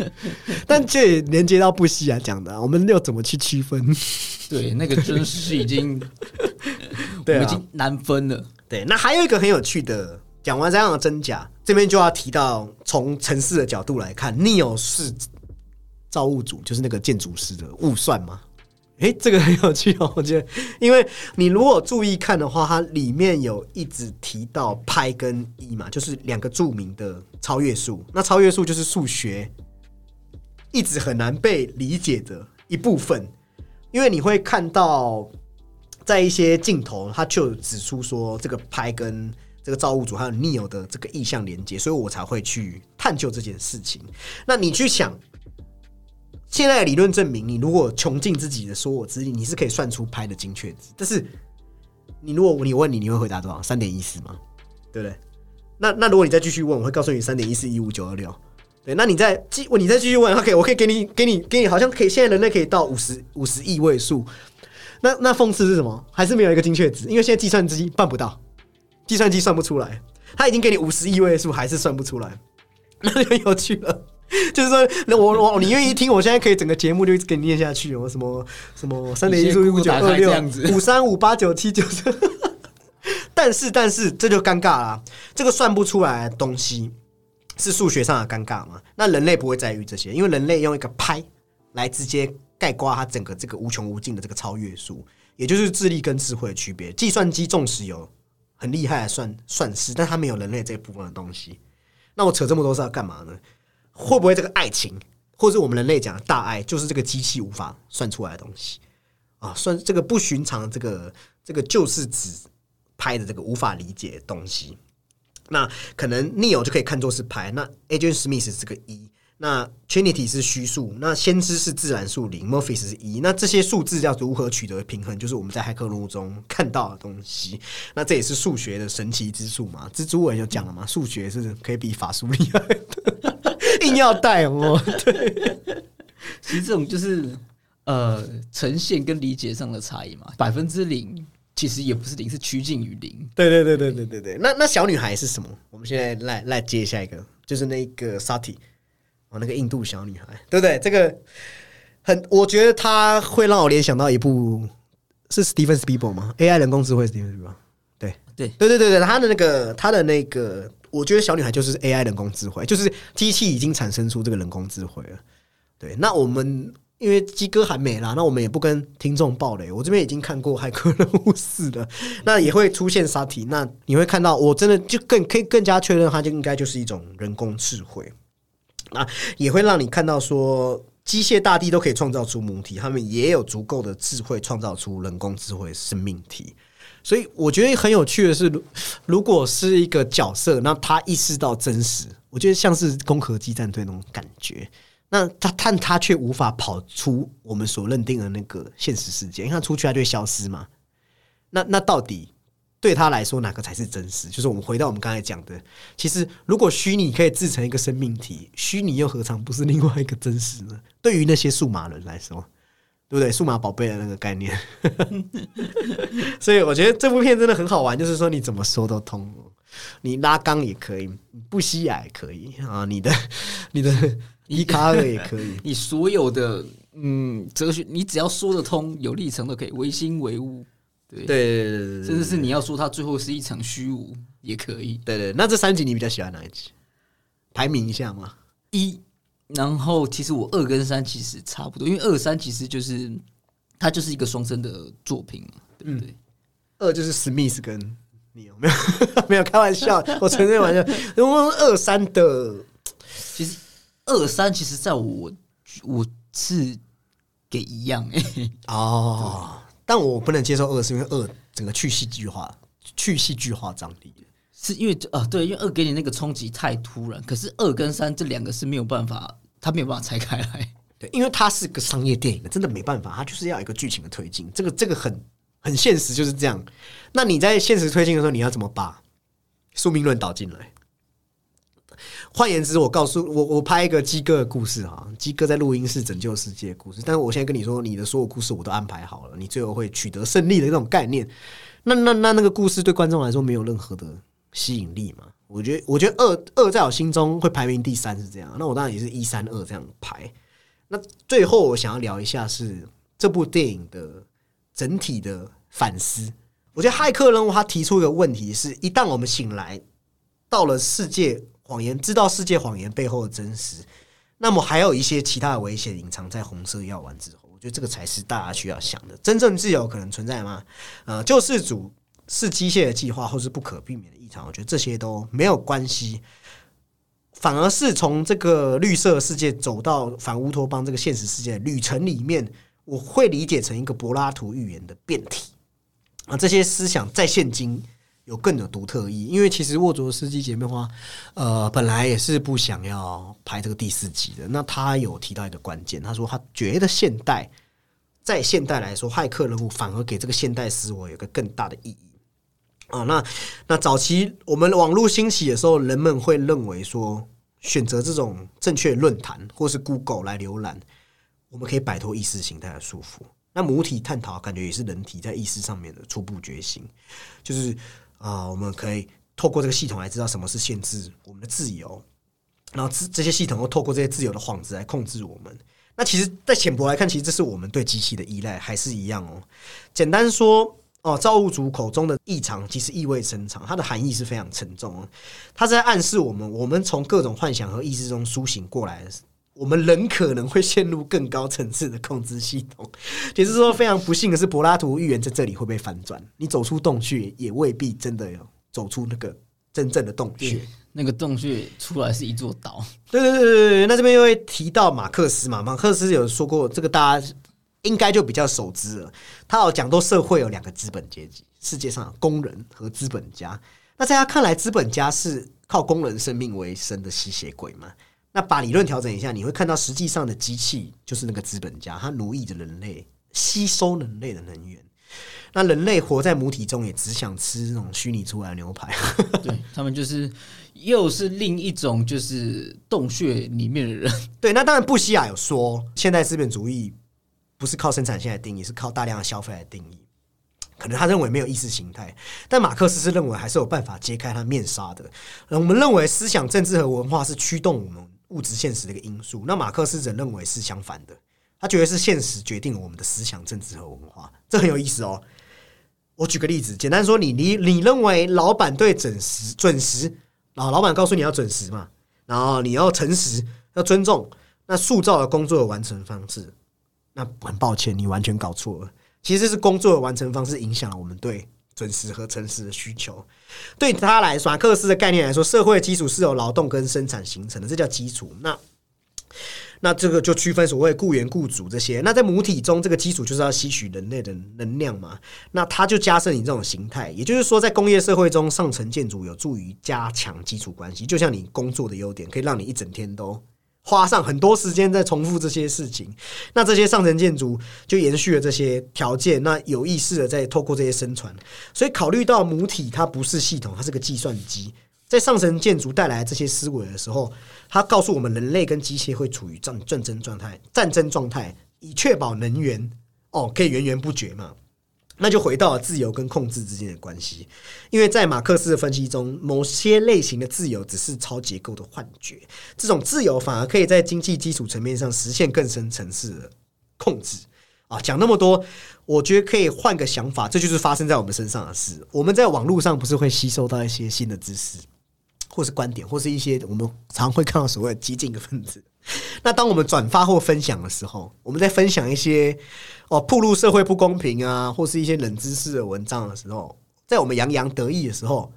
但这连接到布西啊讲的，我们又怎么去区分？对，那个真是已经，对，已经难分了。对，那还有一个很有趣的，讲完这样的真假，这边就要提到从城市的角度来看，Neo 是。造物主就是那个建筑师的误算吗？诶，这个很有趣哦，我觉得，因为你如果注意看的话，它里面有一直提到派跟一嘛，就是两个著名的超越数。那超越数就是数学一直很难被理解的一部分，因为你会看到在一些镜头，他就指出说这个拍跟这个造物主还有 Neo 的这个意象连接，所以我才会去探究这件事情。那你去想，现在的理论证明，你如果穷尽自己的所有资历，你是可以算出拍的精确值。但是你如果你问你，你会回答多少？三点一四吗？对不对？那那如果你再继续问，我会告诉你三点一四一五九二六。对，那你再继你再继续问，他可以，我可以给你给你给你，好像可以，现在人类可以到五十五十亿位数。那那讽刺是什么？还是没有一个精确值？因为现在计算机办不到，计算机算不出来。他已经给你五十亿位数，还是算不出来，那就有趣了。就是说，那我我你愿意听？我现在可以整个节目就一直给你念下去哦。什么什么三点一四五九二六五三五八九七九。但是但是这就尴尬啦，这个算不出来的东西是数学上的尴尬嘛？那人类不会在意这些，因为人类用一个拍来直接盖刮它整个这个无穷无尽的这个超越数，也就是智力跟智慧的区别。计算机纵使有很厉害的算算式，但它没有人类这一部分的东西。那我扯这么多是要干嘛呢？会不会这个爱情，或是我们人类讲的大爱，就是这个机器无法算出来的东西啊？算这个不寻常，这个这个就是指。拍的这个无法理解的东西，那可能 Neo 就可以看作是拍。那 Agent Smith 是个一，那 Trinity 是虚数，那先知是自然数零，Morpheus 是一。那这些数字要如何取得平衡，就是我们在骇客任务中看到的东西。那这也是数学的神奇之处嘛？蜘蛛文就讲了嘛，数学是可以比法术厉害的，硬要带哦。对，其实这种就是呃呈现跟理解上的差异嘛，百分之零。其实也不是零，是趋近于零。对对对对对对对。那那小女孩是什么？我们现在来来接下一个，就是那个 Sati 哦，那个印度小女孩，对不对？这个很，我觉得她会让我联想到一部是 Steven Spielberg 吗？AI 人工智慧 Steven Spielberg。对对对对对对，他的那个他的那个，我觉得小女孩就是 AI 人工智慧，就是机器已经产生出这个人工智慧了。对，那我们。因为鸡哥还没啦，那我们也不跟听众爆雷。我这边已经看过《骇客任务四》了，那也会出现沙提。那你会看到，我真的就更可以更加确认，它就应该就是一种人工智慧。那也会让你看到说，机械大帝都可以创造出母体，他们也有足够的智慧创造出人工智慧生命体。所以我觉得很有趣的是，如果是一个角色，那他意识到真实，我觉得像是《攻壳机战队》那种感觉。那他但他却无法跑出我们所认定的那个现实世界，因为他出去他就会消失嘛。那那到底对他来说哪个才是真实？就是我们回到我们刚才讲的，其实如果虚拟可以制成一个生命体，虚拟又何尝不是另外一个真实呢？对于那些数码人来说，对不对？数码宝贝的那个概念，所以我觉得这部片真的很好玩，就是说你怎么说都通，你拉缸也可以，不吸牙也可以啊，你的 你的。伊卡尔也可以，你所有的嗯哲学，你只要说得通，有历程都可以，唯心唯物，对对对对对，甚至是你要说它最后是一场虚无也可以。对对，那这三集你比较喜欢哪一集？排名一下吗？一，然后其实我二跟三其实差不多，因为二三其实就是它就是一个双生的作品嘛，对不对？二就是史密斯跟你有没有 没有开玩笑，我纯粹玩笑。因为二三的其实。二三其实在我我是给一样哎哦，但我不能接受二，是因为二整个去戏剧化、去戏剧化张力，是因为啊对，因为二给你那个冲击太突然，可是二跟三这两个是没有办法，他没有办法拆开来，对，因为它是个商业电影，真的没办法，它就是要一个剧情的推进，这个这个很很现实就是这样。那你在现实推进的时候，你要怎么把宿命论导进来？换言之，我告诉我，我拍一个鸡哥的故事哈，鸡哥在录音室拯救世界的故事。但是我现在跟你说，你的所有故事我都安排好了，你最后会取得胜利的那种概念。那那那那个故事对观众来说没有任何的吸引力嘛？我觉得，我觉得二二在我心中会排名第三是这样。那我当然也是一三二这样排。那最后我想要聊一下是这部电影的整体的反思。我觉得骇客任务他提出一个问题是：一旦我们醒来到了世界。谎言，知道世界谎言背后的真实，那么还有一些其他的危险隐藏在红色药丸之后。我觉得这个才是大家需要想的。真正自由可能存在吗？呃，救世主是机械的计划，或是不可避免的我觉得这些都没有关系，反而是从这个绿色世界走到反乌托邦这个现实世界旅程里面，我会理解成一个柏拉图寓言的变体。啊，这些思想在现今有更有独特意义。因为其实沃卓斯基姐妹花，呃，本来也是不想要拍这个第四集的。那他有提到一个关键，他说他觉得现代在现代来说，骇客人物反而给这个现代思维有个更大的意义。啊，那那早期我们网络兴起的时候，人们会认为说，选择这种正确论坛或是 Google 来浏览，我们可以摆脱意识形态的束缚。那母体探讨，感觉也是人体在意识上面的初步觉醒，就是啊，我们可以透过这个系统来知道什么是限制我们的自由，然后这这些系统又透过这些自由的幌子来控制我们。那其实，在浅薄来看，其实这是我们对机器的依赖，还是一样哦。简单说。哦，造物主口中的异常其实意味深长，它的含义是非常沉重哦。它在暗示我们，我们从各种幻想和意识中苏醒过来，我们人可能会陷入更高层次的控制系统。也就是说，非常不幸的是，柏拉图预言在这里会被反转。你走出洞穴，也未必真的有走出那个真正的洞穴。那个洞穴出来是一座岛。对对对对对。那这边又会提到马克思嘛？马克思有说过，这个大家。应该就比较熟知了。他有讲，到社会有两个资本阶级，世界上工人和资本家。那在他看来，资本家是靠工人生命为生的吸血鬼嘛？那把理论调整一下，你会看到实际上的机器就是那个资本家，他奴役着人类，吸收人类的能源。那人类活在母体中，也只想吃那种虚拟出来的牛排。对他们就是又是另一种就是洞穴里面的人。对，那当然布希亚有说，现代资本主义。不是靠生产线来定义，是靠大量的消费来定义。可能他认为没有意识形态，但马克思是认为还是有办法揭开他面纱的。我们认为思想、政治和文化是驱动我们物质现实的一个因素。那马克思则认为是相反的，他觉得是现实决定了我们的思想、政治和文化。这很有意思哦。我举个例子，简单说，你你你认为老板对准时准时，然后老板告诉你要准时嘛，然后你要诚实，要尊重，那塑造了工作的完成方式。那很抱歉，你完全搞错了。其实是工作的完成方式影响了我们对准时和诚实的需求。对他来说，马克思的概念来说，社会基础是由劳动跟生产形成的，这叫基础。那那这个就区分所谓雇员、雇主这些。那在母体中，这个基础就是要吸取人类的能量嘛。那它就加深你这种形态。也就是说，在工业社会中，上层建筑有助于加强基础关系，就像你工作的优点，可以让你一整天都。花上很多时间在重复这些事情，那这些上层建筑就延续了这些条件，那有意识的在透过这些生传。所以考虑到母体它不是系统，它是个计算机，在上层建筑带来这些思维的时候，它告诉我们人类跟机械会处于战战争状态，战争状态以确保能源哦可以源源不绝嘛。那就回到了自由跟控制之间的关系，因为在马克思的分析中，某些类型的自由只是超结构的幻觉，这种自由反而可以在经济基础层面上实现更深层次的控制。啊，讲那么多，我觉得可以换个想法，这就是发生在我们身上的事。我们在网络上不是会吸收到一些新的知识，或是观点，或是一些我们常会看到所谓的激进的分子。那当我们转发或分享的时候，我们在分享一些哦，铺路社会不公平啊，或是一些冷知识的文章的时候，在我们洋洋得意的时候，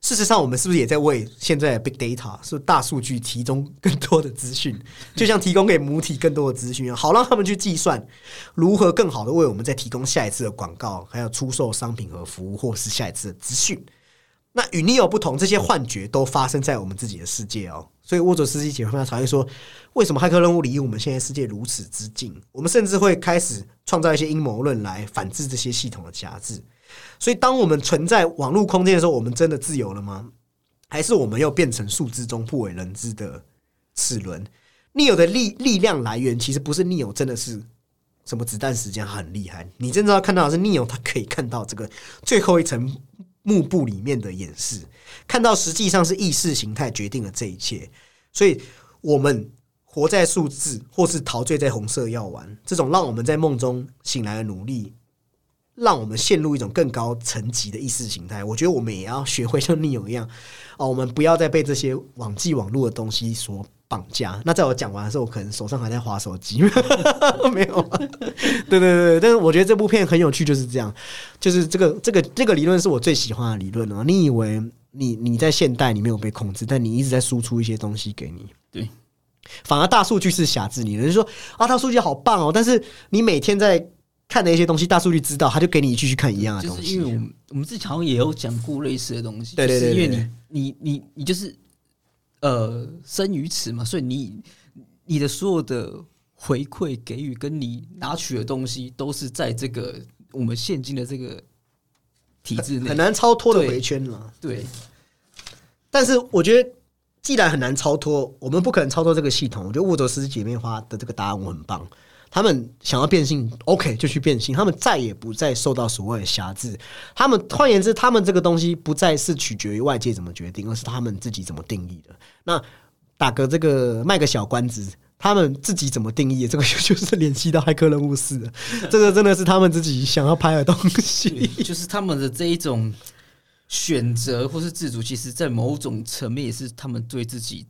事实上我们是不是也在为现在的 big data 是大数据提供更多的资讯？就像提供给母体更多的资讯，好让他们去计算如何更好的为我们再提供下一次的广告，还有出售商品和服务，或是下一次的资讯。那与你有不同，这些幻觉都发生在我们自己的世界哦。所以沃佐斯基姐妹常会说，为什么骇客任务离我们现在世界如此之近？我们甚至会开始创造一些阴谋论来反制这些系统的夹制。所以，当我们存在网络空间的时候，我们真的自由了吗？还是我们又变成数字中不为人知的齿轮？逆有的力力量来源其实不是逆有，真的是什么子弹时间很厉害。你真正要看到的是逆有，他可以看到这个最后一层。幕布里面的演示，看到实际上是意识形态决定了这一切，所以我们活在数字，或是陶醉在红色药丸，这种让我们在梦中醒来的努力，让我们陷入一种更高层级的意识形态。我觉得我们也要学会像逆友一样，哦，我们不要再被这些网际网络的东西所。绑架。那在我讲完的时候，我可能手上还在划手机，没有。对对对，但是我觉得这部片很有趣，就是这样，就是这个这个这个理论是我最喜欢的理论哦。你以为你你在现代你没有被控制，但你一直在输出一些东西给你，对。反而大数据是辖制你的，就说啊，大数据好棒哦，但是你每天在看的一些东西，大数据知道，他就给你继续看一样的东西。就是因为我们我们之前好像也有讲过类似的东西，对对对就是因为你你你你就是呃生于此嘛，所以你你的所有的回馈给予跟你拿取的东西，都是在这个我们现今的这个体制内很。难超脱的对回圈了。对，但是我觉得，既然很难超脱，我们不可能超脱这个系统。我觉得沃德斯姐妹花的这个答案我很棒。他们想要变性，OK 就去变性，他们再也不再受到所谓的辖制。他们换言之，他们这个东西不再是取决于外界怎么决定，而是他们自己怎么定义的。那打个这个卖个小关子，他们自己怎么定义的，这个就是联系到骇客任务四了。这个真的是他们自己想要拍的东西。就是他们的这一种选择或是自主，其实在某种层面也是他们对自己，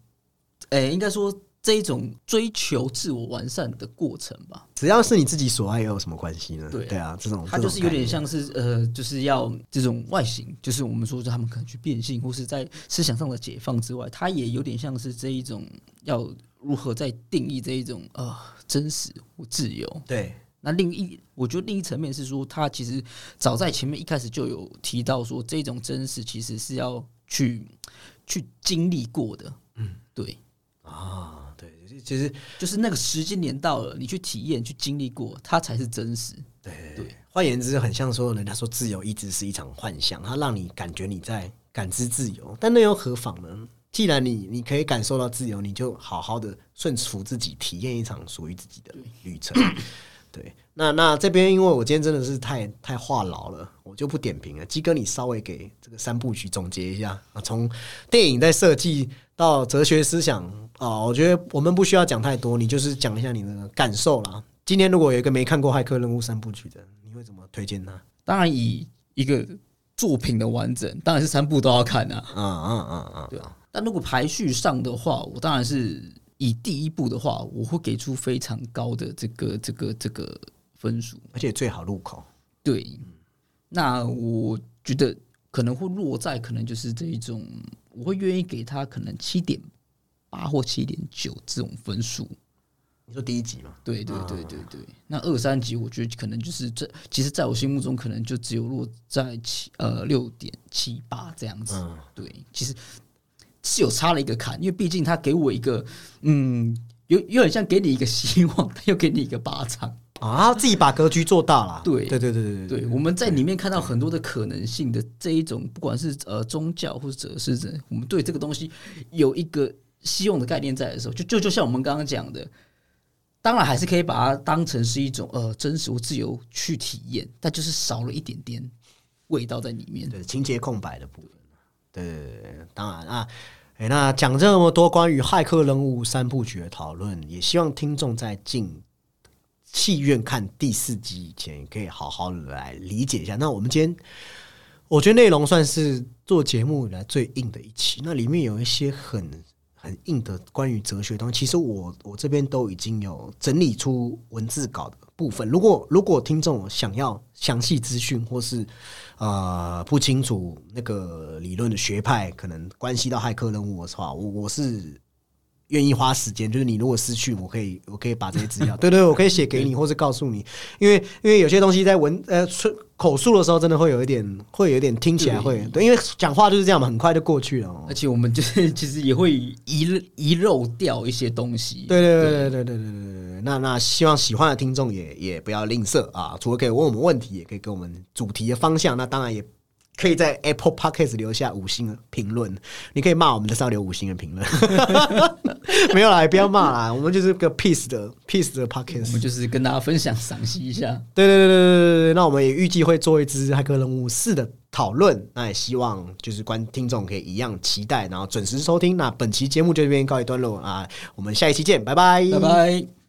诶、应该说这一种追求自我完善的过程吧。只要是你自己所爱，又有什么关系呢？对对啊，这种他就是有点像是呃，就是要这种外形，就是我们说，就他们可能去变性，或是在思想上的解放之外，他也有点像是这一种要如何在定义这一种呃真实或自由。对那另一，我觉得另一层面是说，他其实早在前面一开始就有提到说，这种真实其实是要去去经历过的。嗯，对，啊，对，其实就是那个时间点到了，你去体验、去经历过，它才是真实。对对换言之，很像说人家说自由一直是一场幻想，它让你感觉你在感知自由，但那又何妨呢？既然你你可以感受到自由，你就好好的顺服自己，体验一场属于自己的旅程。对，那那这边因为我今天真的是太太话痨了，我就不点评了。鸡哥，你稍微给这个三部曲总结一下啊，从电影在设计到哲学思想啊，我觉得我们不需要讲太多，你就是讲一下你的感受啦。今天如果有一个没看过《骇客任务》三部曲的，你会怎么推荐他？当然，以一个作品的完整，当然是三部都要看啊。啊啊啊啊！对啊，但如果排序上的话，我当然是以第一部的话，我会给出非常高的这个这个这个分数。而且最好入口。对，那我觉得可能会落在可能就是这一种，我会愿意给他可能七点八或七点九这种分数。你说第一集嘛？对对对对对，那二三集我觉得可能就是这，其实在我心目中可能就只有落在七呃六点七八这样子。嗯对，其实是有差了一个坎，因为毕竟他给我一个嗯，有有点像给你一个希望，他又给你一个巴掌。啊，自己把格局做大了。对对对对对对，我们在里面看到很多的可能性的这一种，不管是呃宗教或者是者，我们对这个东西有一个希用的概念在的时候，就就就像我们刚刚讲的，当然还是可以把它当成是一种呃真实自由去体验，但就是少了一点点味道在里面。对情节空白的部分。对对对对，当然啊。哎，那讲这么多关于《骇客任务》三部曲的讨论，也希望听众在进戏院看第四集以前，可以好好来理解一下。那我们今天，我觉得内容算是做节目以来最硬的一期，那里面有一些很很硬的关于哲学的东西，其实我我这边都已经有整理出文字稿的部分。如果如果听众想要详细资讯，或是呃不清楚那个理论的学派，可能关系到骇客任务的话，我我是愿意花时间，就是你如果失去，我可以我可以把这些资料，对对，我可以写给你，或是告诉你，因为因为有些东西在文呃口述的时候，真的会有一点会有一点听起来会对，因为讲话就是这样嘛，很快就过去了哦而。且我们就是 其实也会遗遗漏掉一些东西。对对对对对对对对对对，那那希望喜欢的听众也也不要吝啬啊，除了可以问我们问题，也可以给我们主题的方向，那当然也可以在 Apple Podcast 留下五星的评论，你可以骂我们的，是要留五星的评论，没有啦，也不要骂啦，我们就是个 peace 的 peace 的 podcast，们就是跟大家分享赏析一下。对对对对对对对，那我们也预计会做一支骇客任务四的讨论，那也希望就是观听众可以一样期待，然后准时收听。那本期节目就这边告一段落啊，我们下一期见，拜拜，拜拜。